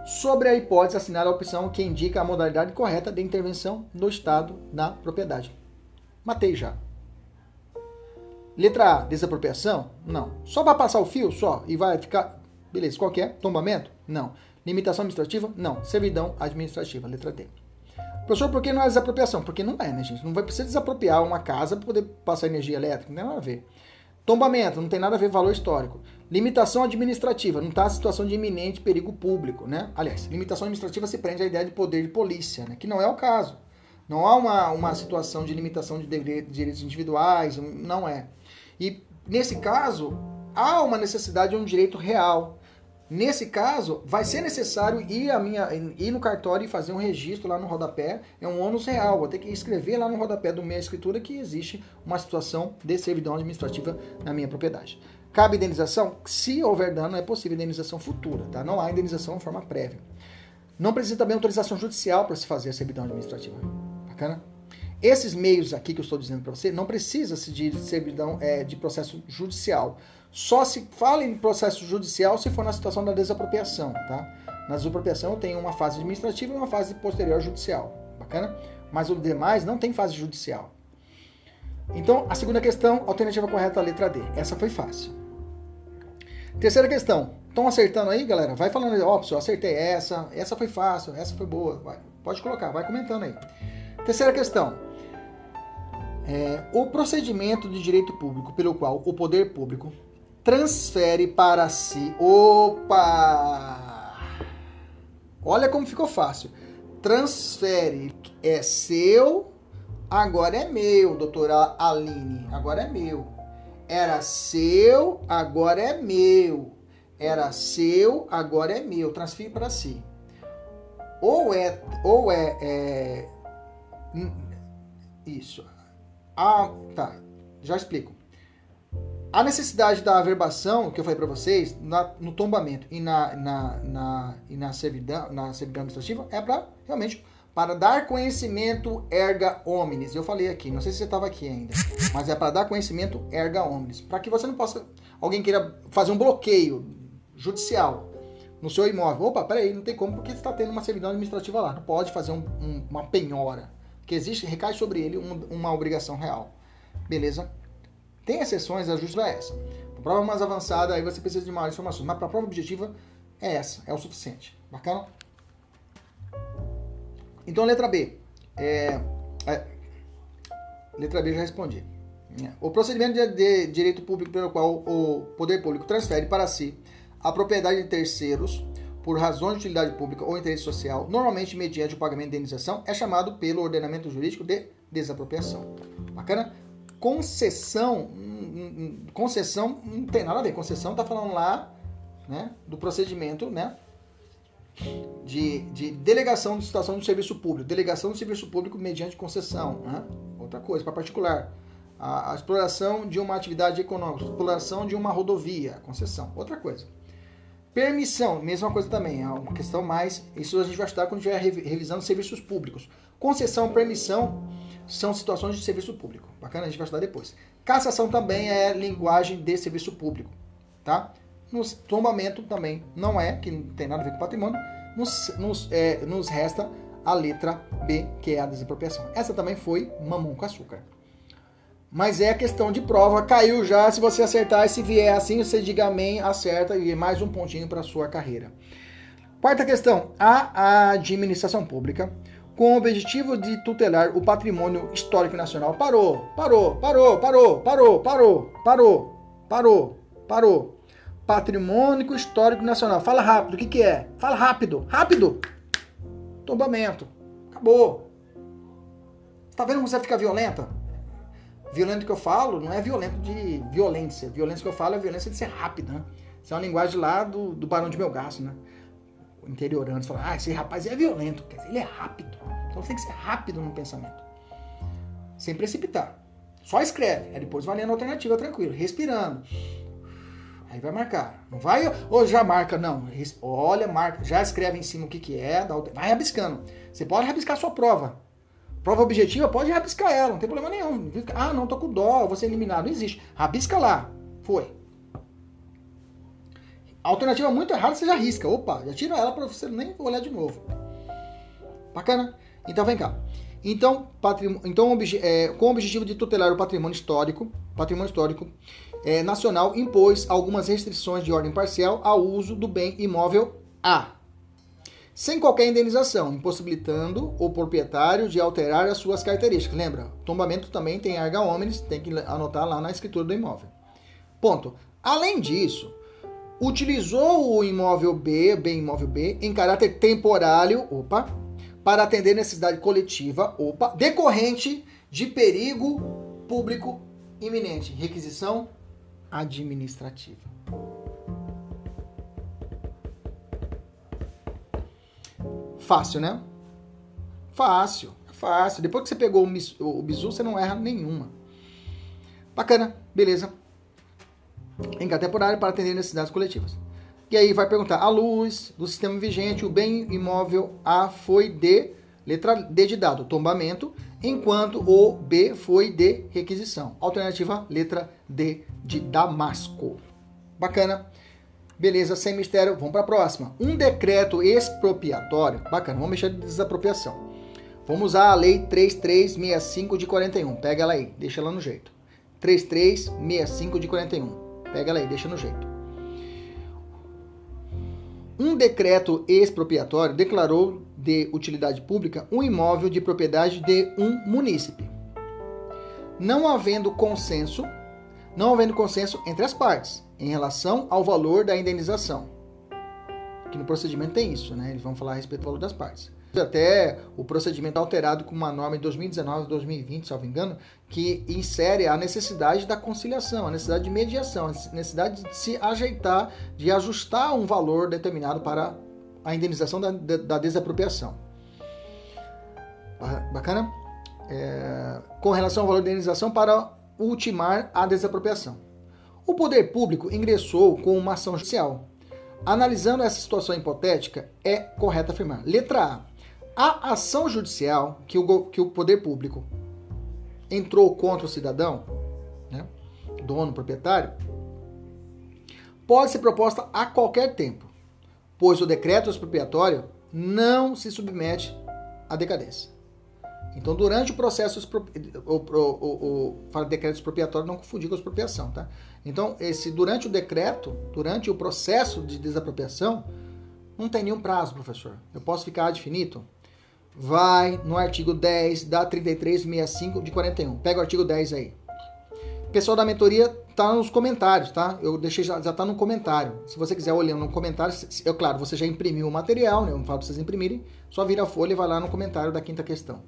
Sobre a hipótese, assinar a opção que indica a modalidade correta de intervenção no Estado na propriedade. Matei já. Letra A, desapropriação? Não. Só para passar o fio? Só. E vai ficar. Beleza, qual que é? Tombamento? Não. Limitação administrativa? Não. Servidão administrativa. Letra D. Professor, por que não é desapropriação? Porque não é, né, gente? Não vai precisar desapropriar uma casa para poder passar energia elétrica, não tem nada a ver. Tombamento, não tem nada a ver valor histórico. Limitação administrativa, não está a situação de iminente perigo público, né? Aliás, limitação administrativa se prende à ideia de poder de polícia, né? Que não é o caso. Não há uma, uma situação de limitação de direitos individuais, não é. E nesse caso, há uma necessidade de um direito real. Nesse caso, vai ser necessário ir, a minha, ir no cartório e fazer um registro lá no rodapé. É um ônus real. Vou ter que escrever lá no rodapé do minha escritura que existe uma situação de servidão administrativa na minha propriedade. Cabe indenização? Se houver dano, é possível indenização futura. Tá? Não há indenização de forma prévia. Não precisa também autorização judicial para se fazer a servidão administrativa. Bacana? Esses meios aqui que eu estou dizendo para você, não precisa se de servidão é, de processo judicial. Só se fala em processo judicial se for na situação da desapropriação, tá? Na desapropriação tenho uma fase administrativa e uma fase posterior judicial, bacana? Mas o demais não tem fase judicial. Então, a segunda questão, alternativa correta, a letra D. Essa foi fácil. Terceira questão. Estão acertando aí, galera? Vai falando aí, ó, oh, acertei essa, essa foi fácil, essa foi boa. Vai, pode colocar, vai comentando aí. Terceira questão. É, o procedimento de direito público pelo qual o poder público transfere para si. Opa! Olha como ficou fácil. Transfere é seu agora é meu, doutora Aline, agora é meu. Era seu, agora é meu. Era seu, agora é meu. Transfere para si. Ou é, ou é, é isso. Ah, tá. Já explico. A necessidade da averbação, que eu falei para vocês, na, no tombamento e na, na, na, e na, servidão, na servidão administrativa, é para realmente para dar conhecimento erga omnes. Eu falei aqui, não sei se você estava aqui ainda, mas é para dar conhecimento erga omnes, para que você não possa, alguém queira fazer um bloqueio judicial no seu imóvel. Opa, peraí, não tem como porque está tendo uma servidão administrativa lá, não pode fazer um, um, uma penhora, que existe, recai sobre ele um, uma obrigação real. Beleza? Tem exceções, a justa é essa. Para prova mais avançada, aí você precisa de maiores informações, mas para a prova objetiva é essa, é o suficiente. Bacana? Então, letra B. É, é, letra B já respondi. O procedimento de, de, direito público pelo qual o poder público transfere para si a propriedade de terceiros por razões de utilidade pública ou interesse social, normalmente mediante o pagamento de indenização, é chamado pelo ordenamento jurídico de desapropriação. Bacana? Concessão, hum, hum, hum, concessão não tem nada a ver. Concessão está falando lá né, do procedimento né, de, de delegação de situação do serviço público, delegação do serviço público mediante concessão, né? outra coisa, para particular. A, a, exploração de uma atividade econômica, exploração de uma rodovia, concessão, outra coisa. Permissão, mesma coisa também, é uma questão mais. Isso a gente vai estudar quando estiver revisando serviços públicos. Concessão, permissão são situações de serviço público. Bacana, a gente vai estudar depois. Cassação também é linguagem de serviço público, tá? Nos tombamento também não é, que não tem nada a ver com patrimônio, nos, nos, é, nos resta a letra B, que é a desapropriação. Essa também foi mamão com açúcar. Mas é questão de prova, caiu já. Se você acertar, se vier assim, você diga amém, acerta e mais um pontinho para sua carreira. Quarta questão: a administração pública, com o objetivo de tutelar o patrimônio histórico nacional, parou, parou, parou, parou, parou, parou, parou, parou, parou Patrimônio Histórico Nacional. Fala rápido, o que, que é? Fala rápido, rápido! Tombamento. Acabou. Tá vendo como você fica violenta? Violento que eu falo não é violento de violência. Violência que eu falo é violência de ser rápida, né? Isso é uma linguagem lá do, do Barão de Melgaço, né? O interiorano fala, ah, esse rapaz é violento. Quer dizer, ele é rápido. Então você tem que ser rápido no pensamento. Sem precipitar. Só escreve. Aí depois vai lendo a alternativa tranquilo, respirando. Aí vai marcar. Não vai, ou já marca, não. Olha, marca, já escreve em cima o que, que é, vai rabiscando. Você pode rabiscar a sua prova. Prova objetiva, pode rabiscar ela, não tem problema nenhum. Ah, não, tô com dó, vou ser eliminado. Não existe. Rabisca lá. Foi. Alternativa muito errada, você já risca. Opa, já tira ela para você nem olhar de novo. Bacana? Então vem cá. Então, então é, com o objetivo de tutelar o patrimônio histórico, patrimônio histórico, é, nacional impôs algumas restrições de ordem parcial ao uso do bem imóvel A, sem qualquer indenização, impossibilitando o proprietário de alterar as suas características. Lembra, tombamento também tem arga omnes, tem que anotar lá na escritura do imóvel. Ponto. Além disso, utilizou o imóvel B, bem imóvel B, em caráter temporário, opa, para atender necessidade coletiva, opa, decorrente de perigo público iminente. Requisição administrativa. Fácil, né? Fácil, fácil. Depois que você pegou o bizu, você não erra nenhuma. Bacana, beleza. Em temporário para atender necessidades coletivas. E aí vai perguntar: a luz do sistema vigente, o bem imóvel A foi de letra D de dado, tombamento, enquanto o B foi de requisição. Alternativa letra D de Damasco. Bacana. Beleza, sem mistério. Vamos para a próxima. Um decreto expropriatório. Bacana, vamos mexer de desapropriação. Vamos usar a lei 3365 de 41. Pega ela aí, deixa ela no jeito. 3365 de 41. Pega ela aí, deixa no jeito. Um decreto expropriatório declarou de utilidade pública um imóvel de propriedade de um munícipe. Não havendo consenso não havendo consenso entre as partes em relação ao valor da indenização. Que no procedimento tem isso, né? Eles vão falar a respeito do valor das partes. Até o procedimento alterado com uma norma de 2019 2020, se não me engano, que insere a necessidade da conciliação, a necessidade de mediação, a necessidade de se ajeitar, de ajustar um valor determinado para a indenização da, da desapropriação. Bacana? É, com relação ao valor de indenização para ultimar a desapropriação. O poder público ingressou com uma ação judicial. Analisando essa situação hipotética, é correto afirmar: letra A. A ação judicial que o, que o poder público entrou contra o cidadão, né, dono, proprietário, pode ser proposta a qualquer tempo, pois o decreto expropriatório não se submete à decadência. Então, durante o processo, o, o, o, decreto expropriatório não confundir com expropriação, tá? Então, esse durante o decreto, durante o processo de desapropriação, não tem nenhum prazo, professor. Eu posso ficar ad? Vai no artigo 10 da 3365 de 41. Pega o artigo 10 aí. pessoal da mentoria tá nos comentários, tá? Eu deixei já, já tá no comentário. Se você quiser olhar no comentário, eu claro, você já imprimiu o material, né? Eu não falo para vocês imprimirem, só vira a folha e vai lá no comentário da quinta questão.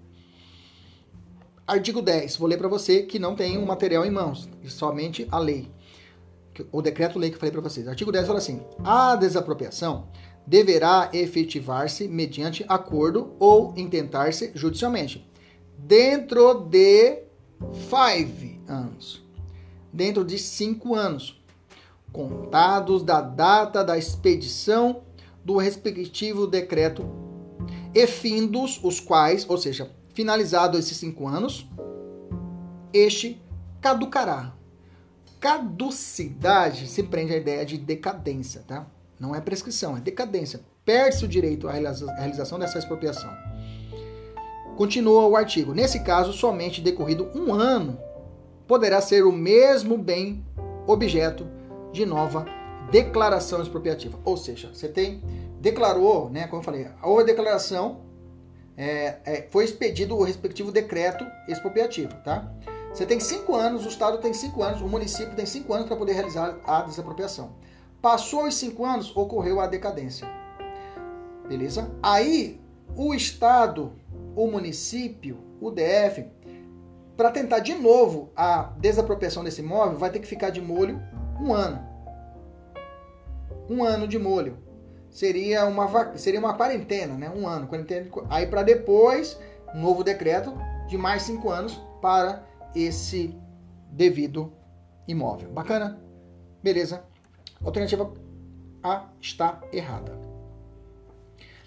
Artigo 10, vou ler para você que não tem um material em mãos, somente a lei. O decreto-lei que eu falei para vocês. Artigo 10 fala assim: a desapropriação deverá efetivar-se mediante acordo ou intentar-se judicialmente, dentro de five anos, dentro de cinco anos, contados da data da expedição do respectivo decreto e findos os quais, ou seja, Finalizado esses cinco anos, este caducará. Caducidade se prende à ideia de decadência, tá? Não é prescrição, é decadência. Perde-se o direito à realização dessa expropriação. Continua o artigo. Nesse caso, somente decorrido um ano poderá ser o mesmo bem objeto de nova declaração expropriativa. Ou seja, você tem declarou, né, como eu falei, a declaração é, é, foi expedido o respectivo decreto expropriativo, tá? Você tem cinco anos, o Estado tem cinco anos, o município tem cinco anos para poder realizar a desapropriação. Passou os cinco anos, ocorreu a decadência. Beleza? Aí, o Estado, o município, o DF, para tentar de novo a desapropriação desse imóvel, vai ter que ficar de molho um ano. Um ano de molho seria uma, seria uma quarentena, né? Um ano. Quarentena, aí para depois, um novo decreto de mais cinco anos para esse devido imóvel. Bacana? Beleza. Alternativa A está errada.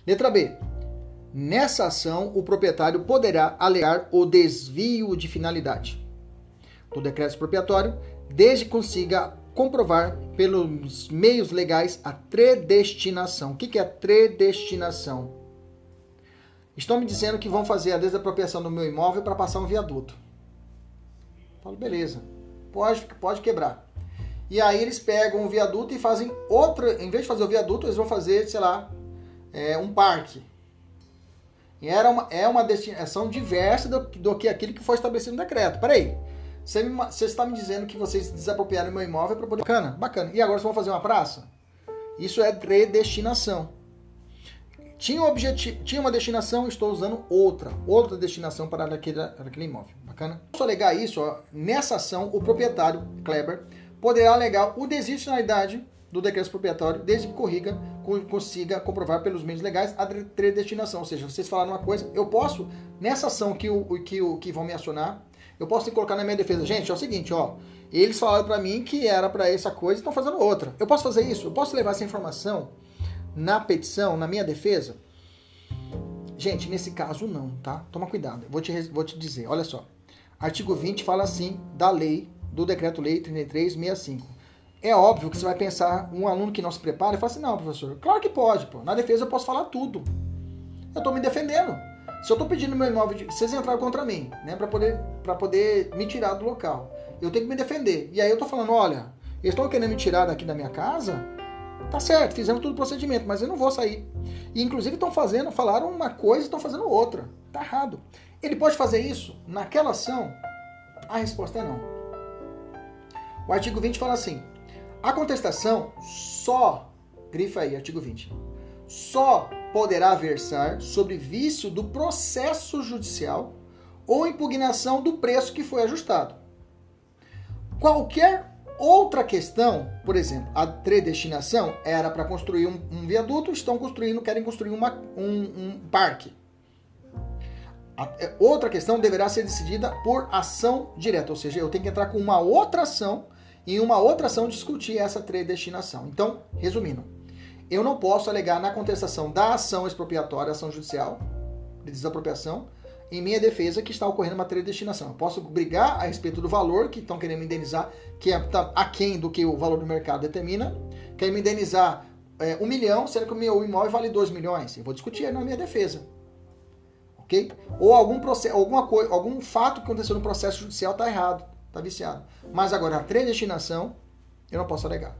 Letra B. Nessa ação, o proprietário poderá alegar o desvio de finalidade do decreto expropriatório, desde que consiga comprovar pelos meios legais a predestinação. O que é predestinação? Estão me dizendo que vão fazer a desapropriação do meu imóvel para passar um viaduto. Falo, beleza, pode, pode quebrar. E aí eles pegam o viaduto e fazem outra, em vez de fazer o viaduto, eles vão fazer, sei lá, é, um parque. E era uma, é uma destinação diversa do, do que aquilo que foi estabelecido no decreto. Peraí, você, está me dizendo que vocês desapropriaram meu imóvel para poder. Bacana, bacana. E agora vocês vão fazer uma praça? Isso é predestinação. Tinha, um objetivo, tinha uma destinação, estou usando outra, outra destinação para aquele, aquele imóvel. Bacana? Posso alegar isso, ó, nessa ação, o proprietário, Kleber, poderá alegar o desvio de finalidade do decreto proprietário, desde que corriga, consiga comprovar pelos meios legais a predestinação. Ou seja, vocês falaram uma coisa, eu posso, nessa ação que, o, que, o, que vão me acionar, eu posso colocar na minha defesa, gente, é o seguinte, ó, eles falaram para mim que era para essa coisa e estão fazendo outra. Eu posso fazer isso? Eu posso levar essa informação na petição, na minha defesa? Gente, nesse caso não, tá? Toma cuidado. vou te, vou te dizer, olha só. Artigo 20 fala assim da lei, do decreto-lei 3365. É óbvio que você vai pensar, um aluno que não se prepara e fala assim, não, professor, claro que pode, pô. Na defesa eu posso falar tudo. Eu tô me defendendo. Se eu estou pedindo meu imóvel, de, vocês entraram contra mim, né, para poder, poder me tirar do local, eu tenho que me defender. E aí eu estou falando, olha, eles estão querendo me tirar daqui da minha casa, tá certo, fizemos todo o procedimento, mas eu não vou sair. E inclusive estão fazendo, falaram uma coisa e estão fazendo outra. Tá errado. Ele pode fazer isso naquela ação? A resposta é não. O artigo 20 fala assim: a contestação só, grifa aí, artigo 20, só poderá versar sobre vício do processo judicial ou impugnação do preço que foi ajustado. Qualquer outra questão, por exemplo, a predestinação era para construir um, um, viaduto, estão construindo, querem construir uma, um, um parque. A, é, outra questão deverá ser decidida por ação direta, ou seja, eu tenho que entrar com uma outra ação e uma outra ação discutir essa predestinação. Então, resumindo, eu não posso alegar na contestação da ação expropriatória, ação judicial de desapropriação, em minha defesa que está ocorrendo uma predestinação. Eu posso brigar a respeito do valor que estão querendo me indenizar, que é tá aquém do que o valor do mercado determina, querem me indenizar é, um milhão, sendo que o meu imóvel vale dois milhões. Eu vou discutir na minha defesa. Ok? Ou algum, processo, alguma coisa, algum fato que aconteceu no processo judicial está errado, está viciado. Mas agora, a predestinação, eu não posso alegar.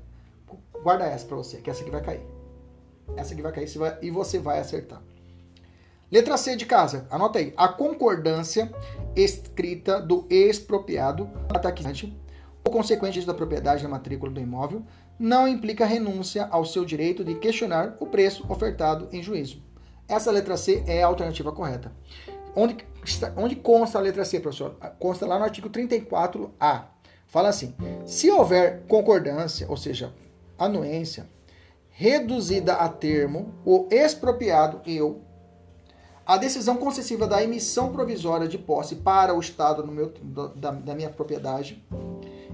Guarda essa para você, que essa aqui vai cair. Essa aqui vai cair e você vai acertar. Letra C de casa, anota aí. A concordância escrita do expropriado ataquante ou consequente da propriedade da matrícula do imóvel não implica renúncia ao seu direito de questionar o preço ofertado em juízo. Essa letra C é a alternativa correta. Onde, onde consta a letra C, professor? Consta lá no artigo 34A. Fala assim: se houver concordância, ou seja, anuência, reduzida a termo, o expropriado, eu, a decisão concessiva da emissão provisória de posse para o Estado meu, da, da minha propriedade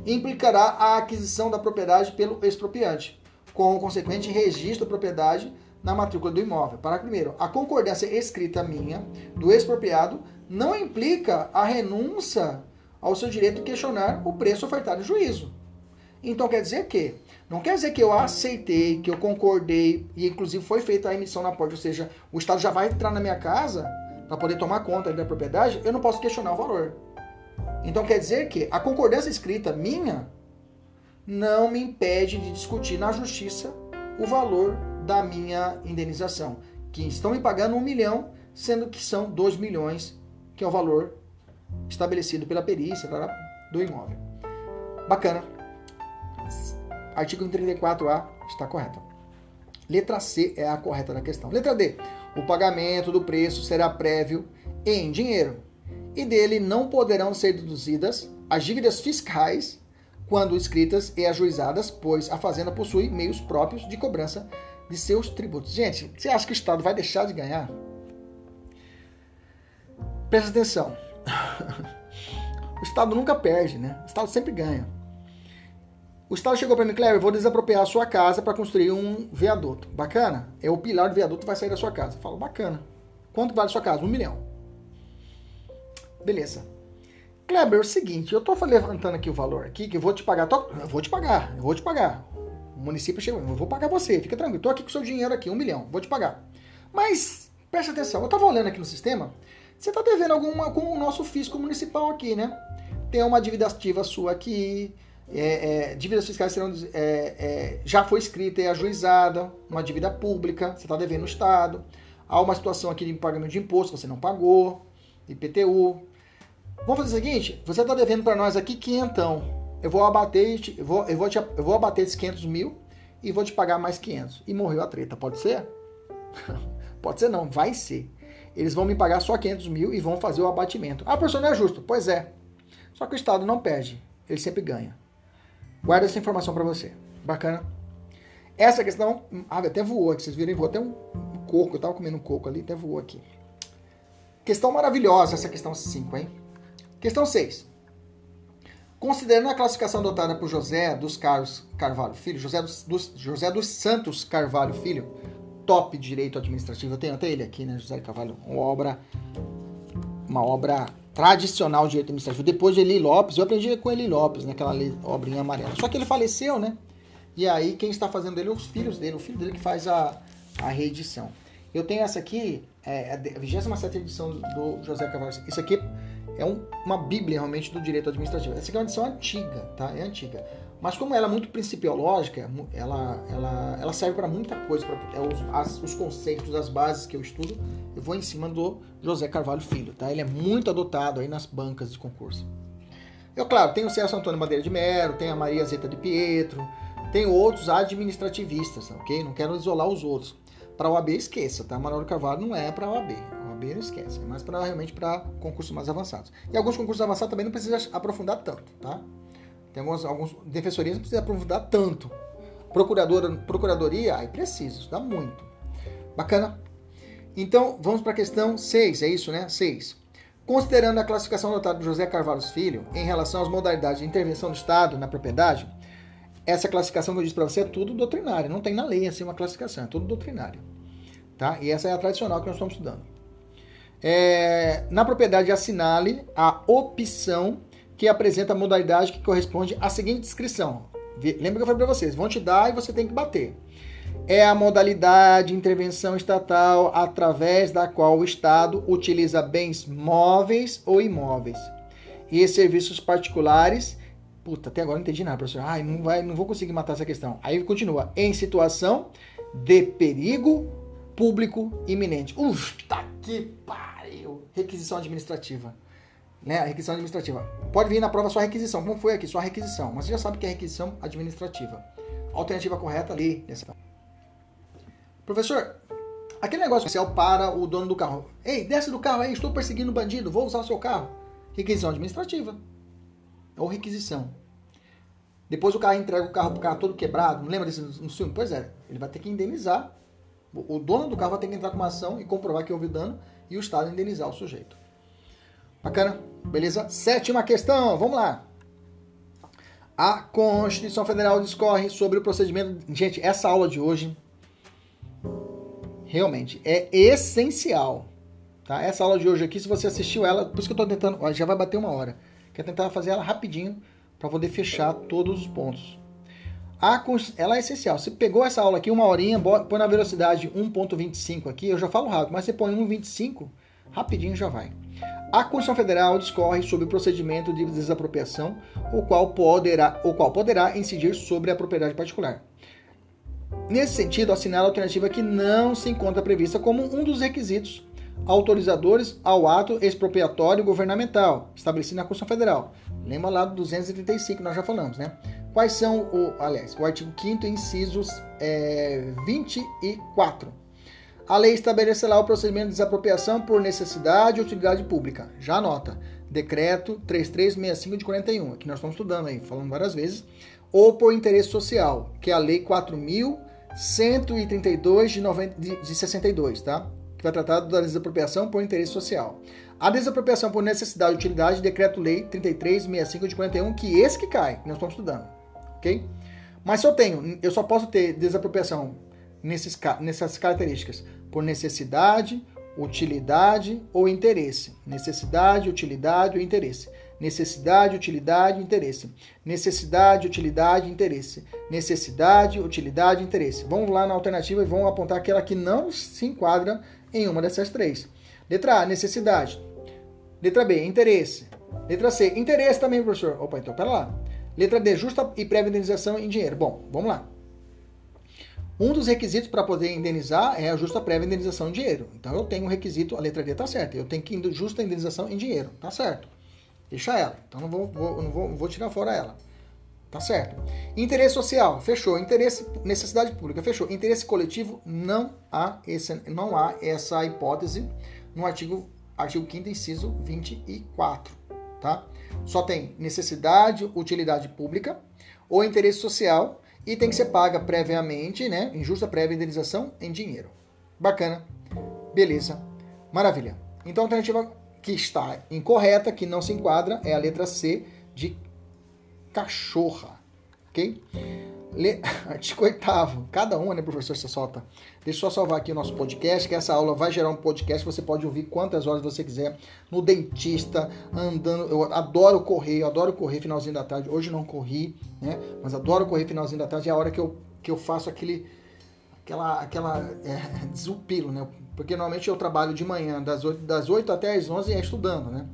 implicará a aquisição da propriedade pelo expropriante, com o consequente registro da propriedade na matrícula do imóvel. Para primeiro, a concordância escrita minha do expropriado não implica a renúncia ao seu direito de questionar o preço ofertado em juízo. Então quer dizer que não quer dizer que eu aceitei, que eu concordei e inclusive foi feita a emissão na porta, ou seja, o Estado já vai entrar na minha casa para poder tomar conta da propriedade, eu não posso questionar o valor. Então quer dizer que a concordância escrita minha não me impede de discutir na justiça o valor da minha indenização, que estão me pagando um milhão, sendo que são dois milhões, que é o valor estabelecido pela perícia do imóvel. Bacana artigo 34A está correto. Letra C é a correta da questão. Letra D. O pagamento do preço será prévio em dinheiro e dele não poderão ser deduzidas as dívidas fiscais quando escritas e ajuizadas, pois a Fazenda possui meios próprios de cobrança de seus tributos. Gente, você acha que o Estado vai deixar de ganhar? Presta atenção. <laughs> O Estado nunca perde, né? O Estado sempre ganha. O Estado chegou para mim, Cleber, vou desapropriar a sua casa para construir um viaduto. Bacana? É o pilar do viaduto vai sair da sua casa. Falo, bacana. Quanto vale a sua casa? Um milhão. Beleza. Kleber, é o seguinte, eu tô levantando aqui o valor aqui, que eu vou te pagar. Tô, eu vou te pagar, eu vou te pagar. O município chegou, eu vou pagar você, fica tranquilo. Tô aqui com o seu dinheiro aqui, um milhão, vou te pagar. Mas, presta atenção, eu tava olhando aqui no sistema, você tá devendo alguma com o nosso fisco municipal aqui, né? Tem uma dívida ativa sua aqui, é, é, dívidas fiscais serão, é, é, já foi escrita e ajuizada, uma dívida pública, você está devendo no Estado. Há uma situação aqui de pagamento de imposto, você não pagou, IPTU. Vamos fazer o seguinte: você está devendo para nós aqui quinhentão. Eu vou abater, eu vou, eu, vou te, eu vou abater esses 500 mil e vou te pagar mais 500. E morreu a treta, pode ser? <laughs> pode ser não, vai ser. Eles vão me pagar só 500 mil e vão fazer o abatimento. Ah, professor, não é justo. Pois é. Só que o Estado não perde, ele sempre ganha. Guarda essa informação para você. Bacana? Essa questão, ah, até voou aqui, vocês viram, voou até um coco, eu tava comendo um coco ali, até voou aqui. Questão maravilhosa essa questão 5, hein? Questão 6. Considerando a classificação adotada por José dos Carlos Carvalho Filho, José dos, dos, José dos Santos Carvalho Filho, top direito administrativo, eu tenho até ele aqui, né, José Carvalho, uma obra, uma obra tradicional direito administrativo. Depois de Eli Lopes, eu aprendi com Eli Lopes, naquela né, obrinha amarela. Só que ele faleceu, né? E aí quem está fazendo ele é os filhos dele, o filho dele que faz a, a reedição. Eu tenho essa aqui, é a 27 edição do José Carvalho. Isso aqui é um, uma bíblia realmente do direito administrativo. Essa aqui é uma edição antiga, tá? É antiga. Mas como ela é muito principiológica, ela, ela, ela serve para muita coisa, para é os, os conceitos, as bases que eu estudo, eu vou em cima do José Carvalho Filho, tá? Ele é muito adotado aí nas bancas de concurso. Eu, claro, tenho o Celso Antônio Madeira de Mero, tem a Maria Zeta de Pietro, tem outros administrativistas, ok? Não quero isolar os outros. Para o AB, esqueça, tá? Manuel Carvalho não é para o AB. O AB não esquece, é mais para realmente para concursos mais avançados. E alguns concursos avançados também não precisa aprofundar tanto, tá? Tem alguns, alguns defensorias não precisa aprofundar tanto. Procuradora, procuradoria, aí precisa, estudar muito. Bacana? Então, vamos para a questão 6, é isso, né? 6. Considerando a classificação notada por José Carvalho Filho em relação às modalidades de intervenção do Estado na propriedade, essa classificação que eu disse para você é tudo doutrinária, não tem na lei assim uma classificação, é tudo doutrinária. Tá? E essa é a tradicional que nós estamos estudando. É, na propriedade, assinale a opção que apresenta a modalidade que corresponde à seguinte descrição. Lembra que eu falei para vocês, vão te dar e você tem que bater é a modalidade de intervenção estatal através da qual o Estado utiliza bens móveis ou imóveis e serviços particulares. Puta, até agora não entendi nada, professor. Ai, não, vai, não vou conseguir matar essa questão. Aí continua. Em situação de perigo público iminente. Uf, tá que pariu. Requisição administrativa. Né? A requisição administrativa. Pode vir na prova só requisição. Como foi aqui? Só requisição. Mas você já sabe que é requisição administrativa. Alternativa correta ali. Nessa... Professor, aquele negócio especial para o dono do carro. Ei, desce do carro aí, estou perseguindo o bandido, vou usar o seu carro. Requisição administrativa. Ou requisição. Depois o cara entrega o carro pro cara todo quebrado. Não lembra desse no filme? Pois é, ele vai ter que indenizar. O dono do carro vai ter que entrar com uma ação e comprovar que houve dano e o Estado indenizar o sujeito. Bacana? Beleza? Sétima questão, vamos lá. A Constituição Federal discorre sobre o procedimento. Gente, essa aula de hoje realmente é essencial. Tá? Essa aula de hoje aqui, se você assistiu ela, por isso que eu estou tentando, ó, já vai bater uma hora. Quero tentar fazer ela rapidinho para poder fechar todos os pontos. A, ela é essencial. Você pegou essa aula aqui, uma horinha, põe na velocidade 1.25 aqui, eu já falo rápido, mas você põe 1.25, rapidinho já vai. A Constituição Federal discorre sobre o procedimento de desapropriação, o qual poderá, o qual poderá incidir sobre a propriedade particular. Nesse sentido, assinala a alternativa que não se encontra prevista como um dos requisitos autorizadores ao ato expropriatório governamental, estabelecido na Constituição Federal. Lembra lá do 235 que nós já falamos, né? Quais são, o, aliás, o artigo 5 incisos é, 24. A lei estabelecerá o procedimento de desapropriação por necessidade e utilidade pública. Já anota. Decreto 3365 de 41, que nós estamos estudando aí, falando várias vezes. Ou por interesse social, que é a Lei 4000 132 de, 90, de, de 62, tá? Que vai tratar da desapropriação por interesse social. A desapropriação por necessidade e utilidade, decreto-lei 3365 de 41, que esse que cai, que nós estamos estudando, ok? Mas se eu tenho, eu só posso ter desapropriação nesses, nessas características por necessidade, utilidade ou interesse. Necessidade, utilidade ou interesse. Necessidade, utilidade, interesse. Necessidade, utilidade, interesse. Necessidade, utilidade, interesse. Vamos lá na alternativa e vamos apontar aquela que não se enquadra em uma dessas três. Letra A, necessidade. Letra B, interesse. Letra C, interesse também, professor. Opa, então pera lá. Letra D, justa e prévia indenização em dinheiro. Bom, vamos lá. Um dos requisitos para poder indenizar é a justa prévia indenização em dinheiro. Então eu tenho um requisito, a letra D está certa. Eu tenho que justa indenização em dinheiro. Tá certo. Deixa ela. Então não vou, vou, não vou, vou tirar fora ela. Tá certo. Interesse social, fechou. Interesse, necessidade pública, fechou. Interesse coletivo, não há, esse, não há essa hipótese no artigo, artigo 5 inciso 24. Tá? Só tem necessidade, utilidade pública ou interesse social e tem que ser paga previamente, né? Injusta prévia indenização em dinheiro. Bacana. Beleza. Maravilha. Então a alternativa que está incorreta, que não se enquadra, é a letra C de cachorra. Ok? Le... <laughs> Artigo oitavo. Cada uma, né, professor, você solta. Deixa eu só salvar aqui o nosso podcast, que essa aula vai gerar um podcast. Você pode ouvir quantas horas você quiser. No dentista, andando. Eu adoro correr, eu adoro correr finalzinho da tarde. Hoje não corri, né? Mas adoro correr finalzinho da tarde. É a hora que eu, que eu faço aquele. Aquela. aquela é, <laughs> desupilo, né? Porque normalmente eu trabalho de manhã, das 8, das 8 até as 11 é estudando, né?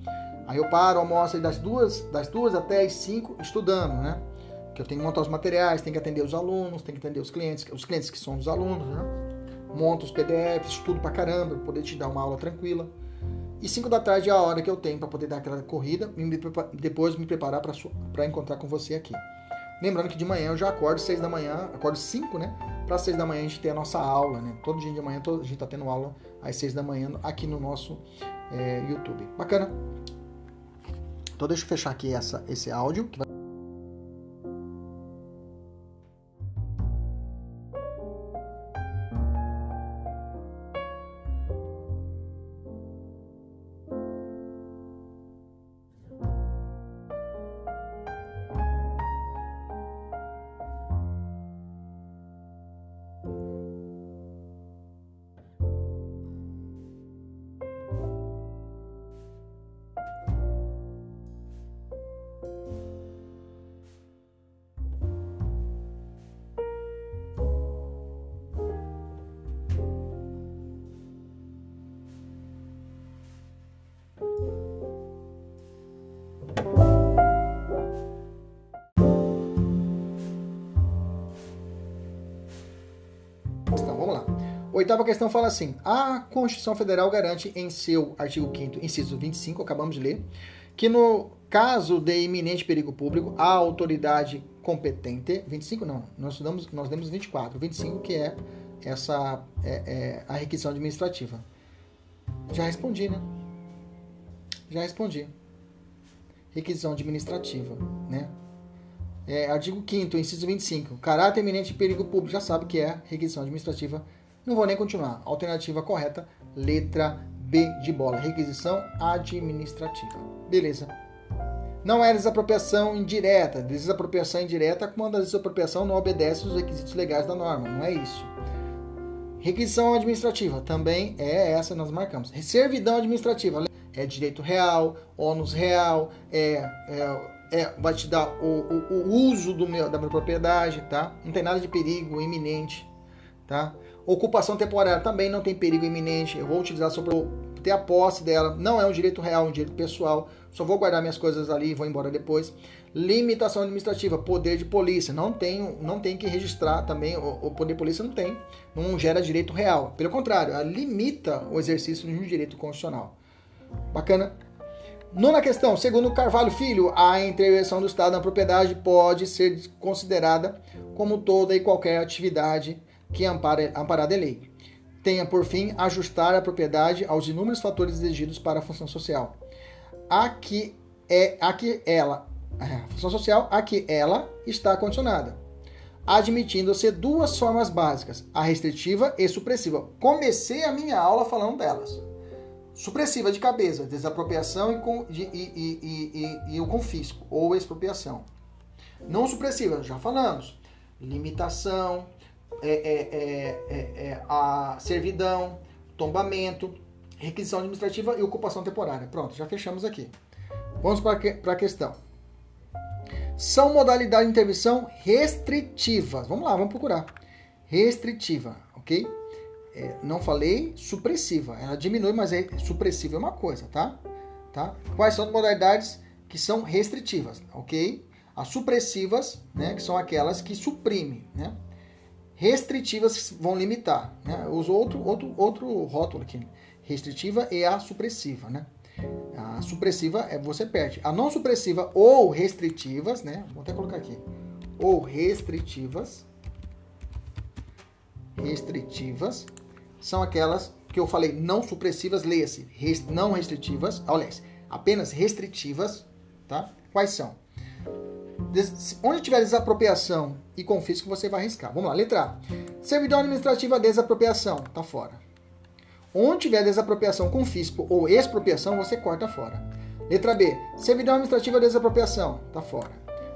Aí eu paro, almoço das duas, das duas até as 5 estudando, né? Eu tenho que montar os materiais, tenho que atender os alunos, tenho que atender os clientes, os clientes que são os alunos, né? Monto os PDFs, estudo pra caramba, pra poder te dar uma aula tranquila. E 5 da tarde é a hora que eu tenho para poder dar aquela corrida e depois me preparar para encontrar com você aqui. Lembrando que de manhã eu já acordo 6 da manhã, acordo 5, né? para as seis da manhã a gente ter a nossa aula, né? Todo dia de manhã a gente está tendo aula às seis da manhã aqui no nosso é, YouTube. Bacana? Então deixa eu fechar aqui essa, esse áudio. Que vai... Oitava questão fala assim: a Constituição Federal garante em seu artigo 5, inciso 25, acabamos de ler, que no caso de iminente perigo público, a autoridade competente. 25 não, nós damos, nós demos 24. 25 que é essa é, é, a requisição administrativa. Já respondi, né? Já respondi. Requisição administrativa, né? É, artigo 5 inciso 25. Caráter iminente de perigo público, já sabe que é requisição administrativa não vou nem continuar. Alternativa correta, letra B de bola. Requisição administrativa. Beleza. Não é desapropriação indireta. Desapropriação indireta quando a desapropriação não obedece os requisitos legais da norma. Não é isso. Requisição administrativa também é essa nós marcamos. Servidão administrativa é direito real, ônus real, é, é, é vai te dar o, o, o uso do meu, da minha propriedade, tá? Não tem nada de perigo iminente, tá? Ocupação temporária também não tem perigo iminente. Eu vou utilizar só para ter a posse dela. Não é um direito real, é um direito pessoal. Só vou guardar minhas coisas ali e vou embora depois. Limitação administrativa, poder de polícia. Não tem, não tem que registrar também. O, poder de polícia não tem. Não gera direito real. Pelo contrário, limita o exercício de um direito constitucional. Bacana? Nona questão, segundo Carvalho Filho, a intervenção do Estado na propriedade pode ser considerada como toda e qualquer atividade que ampara, amparada em lei. Tenha, por fim, ajustar a propriedade aos inúmeros fatores exigidos para a função social. A que, é, a que ela, <laughs> a função social a que ela está condicionada, admitindo-se duas formas básicas, a restritiva e supressiva. Comecei a minha aula falando delas. Supressiva de cabeça, desapropriação e, e, e, e, o confisco ou expropriação. Não supressiva, já falamos. Limitação, é é, é, é, é, a servidão, tombamento, requisição administrativa e ocupação temporária. Pronto, já fechamos aqui. Vamos para a questão. São modalidades de intervenção restritivas. Vamos lá, vamos procurar. Restritiva, ok? É, não falei supressiva. Ela diminui, mas é supressiva é uma coisa, tá? tá? Quais são as modalidades que são restritivas, ok? As supressivas, né, que são aquelas que suprimem, né? Restritivas vão limitar. Né? Uso outro, outro, outro rótulo aqui. Restritiva e a supressiva. Né? A supressiva é você perde. A não supressiva ou restritivas, né? Vou até colocar aqui. Ou restritivas. Restritivas são aquelas que eu falei não supressivas, leia-se. Não restritivas, olha, apenas restritivas, tá? Quais são? Onde tiver desapropriação e confisco, você vai arriscar. Vamos lá, letra A. Servidão administrativa desapropriação, tá fora. Onde tiver desapropriação, confisco ou expropriação, você corta fora. Letra B. Servidão administrativa desapropriação, tá fora.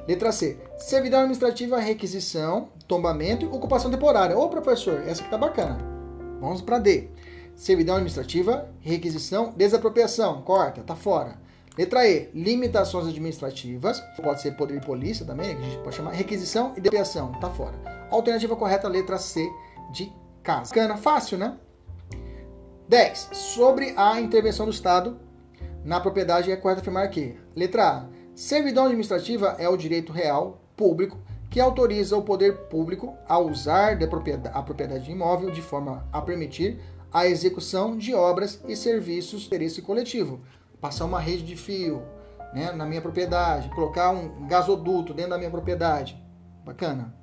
Letra C. Servidão administrativa requisição, tombamento e ocupação temporária. Ô professor, essa aqui tá bacana. Vamos para D. Servidão administrativa, requisição, desapropriação, corta, tá fora. Letra E, limitações administrativas, pode ser poder de polícia também, que a gente pode chamar requisição e depreação, tá fora. Alternativa correta, letra C de casa. Cana, fácil, né? 10. Sobre a intervenção do Estado na propriedade, é correto afirmar que, letra A, servidão administrativa é o direito real, público, que autoriza o poder público a usar a propriedade imóvel de forma a permitir a execução de obras e serviços de interesse coletivo, passar uma rede de fio né, na minha propriedade, colocar um gasoduto dentro da minha propriedade. Bacana.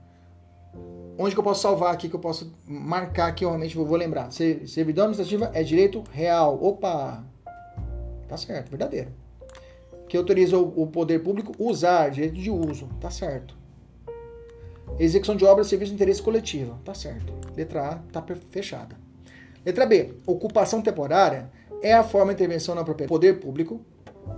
onde que eu posso salvar aqui, que eu posso marcar aqui, realmente eu vou lembrar. Servidão administrativa é direito real. Opa! Tá certo, verdadeiro. Que autoriza o poder público usar, direito de uso. Tá certo. Execução de obras, serviço de interesse coletivo. Tá certo. Letra A tá fechada. Letra B. Ocupação temporária é a forma de intervenção na propriedade. Poder público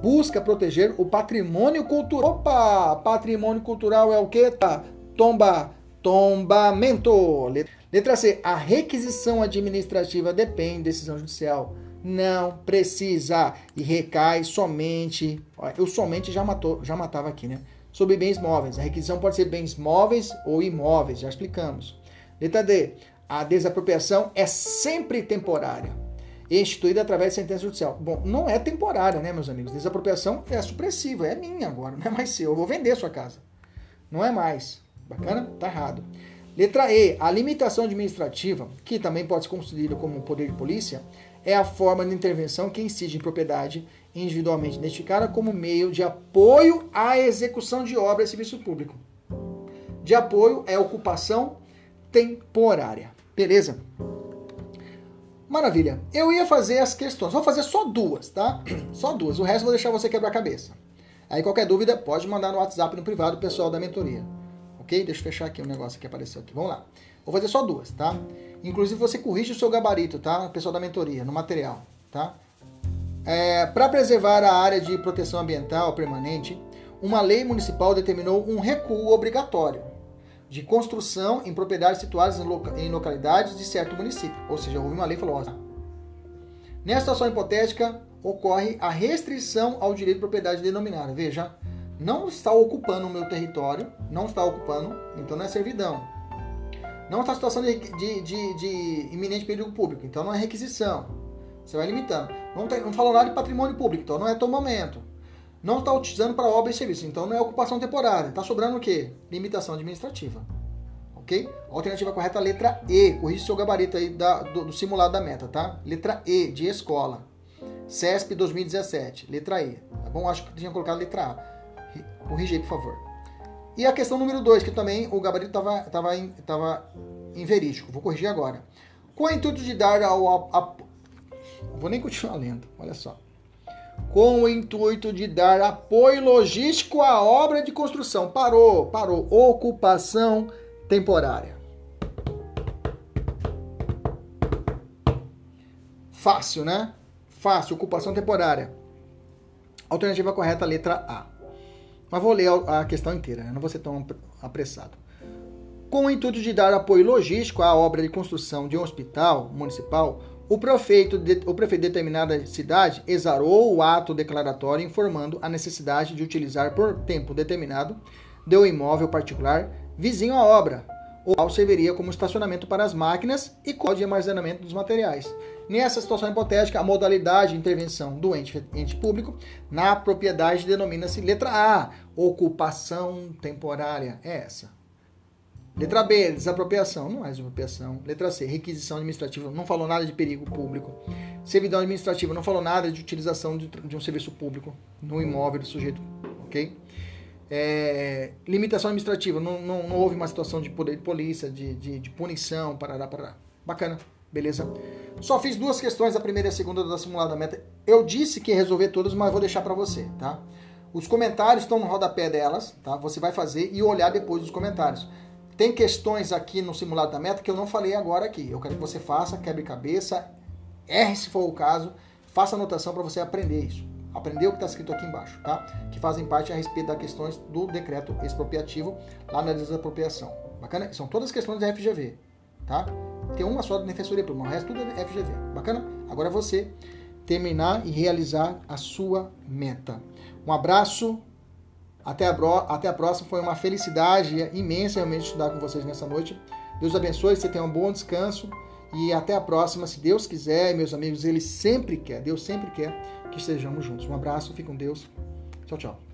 busca proteger o patrimônio cultural. Opa! Patrimônio cultural é o que? Tá. Tomba. Tombamento. Letra C. A requisição administrativa depende de decisão judicial. Não precisa e recai somente. Eu somente já matou, já matava aqui, né? Sobre bens móveis. A requisição pode ser bens móveis ou imóveis, já explicamos. Letra D. A desapropriação é sempre temporária instituída através de sentença judicial. Bom, não é temporária, né, meus amigos? Desapropriação é supressiva, é minha agora, <laughs> não é mais seu. Eu vou vender sua casa. Não é mais. Bacana? Tá errado. Letra E. A limitação administrativa, que também pode ser concedida como poder de polícia, é a forma de intervenção que incide em propriedade individualmente identificada como meio de apoio à execução de obra e serviço público. De apoio é ocupação temporária. Beleza? Maravilha. Eu ia fazer as questões. Vou fazer só duas, tá? <clears throat> Só duas. O resto vou deixar você quebrar a cabeça. Aí qualquer dúvida, pode mandar no WhatsApp no privado, pessoal da mentoria. Ok? Deixa eu fechar aqui o um negócio que apareceu aqui. Vamos lá. Vou fazer só duas, tá? Inclusive você corrige o seu gabarito, tá? Pessoal da mentoria, no material, tá? É, Para preservar a área de proteção ambiental permanente, uma lei municipal determinou um recuo obrigatório de construção em propriedades situadas em localidades de certo município. Ou seja, houve uma lei ó, nessa situação hipotética ocorre a restrição ao direito de propriedade denominada. Veja, não está ocupando o meu território, não está ocupando, então não é servidão. Não está situação de, de, de, de, iminente perigo público, então não é requisição. Você vai limitando. Não, tem, não falou nada de patrimônio público, então não é tomamento não está utilizando para obra e serviço. Então não é ocupação temporária. Está sobrando o quê? Limitação administrativa. Ok? Alternativa correta, letra E. Corrige seu gabarito aí da, do, do, simulado da meta, tá? Letra E, de escola. CESP 2017. Letra E. Tá bom? Acho que tinha colocado letra A. Corrige aí, por favor. E a questão número 2, que também o gabarito estava tava, tava inverídico. Vou corrigir agora. Com o intuito de dar ao vou nem continuar lendo. Olha só com o intuito de dar apoio logístico à obra de construção. Parou, parou. Ocupação temporária. Fácil, né? Fácil, ocupação temporária. Alternativa correta, letra A. Mas vou ler a questão inteira, não vou ser tão apressado. Com o intuito de dar apoio logístico à obra de construção de um hospital municipal, o prefeito, de, o prefeito de determinada cidade exarou o ato declaratório informando a necessidade de utilizar por tempo determinado de um imóvel particular vizinho à obra, o qual serviria como estacionamento para as máquinas e qual de armazenamento dos materiais. Nessa situação hipotética, a modalidade de intervenção do ente, ente público na propriedade denomina-se letra A, ocupação temporária. É essa. Letra B, desapropriação. Não é desapropriação. Letra C, requisição administrativa. Não falou nada de perigo público. Servidão administrativa. Não falou nada de utilização de, de um serviço público no imóvel do sujeito. Ok? É, limitação administrativa. Não, não, não, houve uma situação de poder de polícia, de, de, de punição. Parará, parará. Bacana. Beleza? Só fiz duas questões, a primeira e a segunda da simulada meta. Eu disse que ia resolver todas, mas vou deixar para você, tá? Os comentários estão no rodapé delas, tá? Você vai fazer e olhar depois os comentários. Tem questões aqui no simulado da meta que eu não falei agora aqui. Eu quero que você faça, quebre cabeça, erre se for o caso, faça anotação para você aprender isso. Aprender o que está escrito aqui embaixo, tá? Que fazem parte a respeito das questões do decreto expropriativo lá na desapropriação. Bacana? São todas questões da FGV, tá? Tem uma só da Defensoria Pública, o resto tudo é FGV. Bacana? Agora é você terminar e realizar a sua meta. Um abraço, até a, até a próxima. Foi uma felicidade imensa realmente estudar com vocês nessa noite. Deus abençoe, você tenha um bom descanso. E até a próxima, se Deus quiser, meus amigos, Ele sempre quer, Deus sempre quer que estejamos juntos. Um abraço, fique com Deus. Tchau, tchau.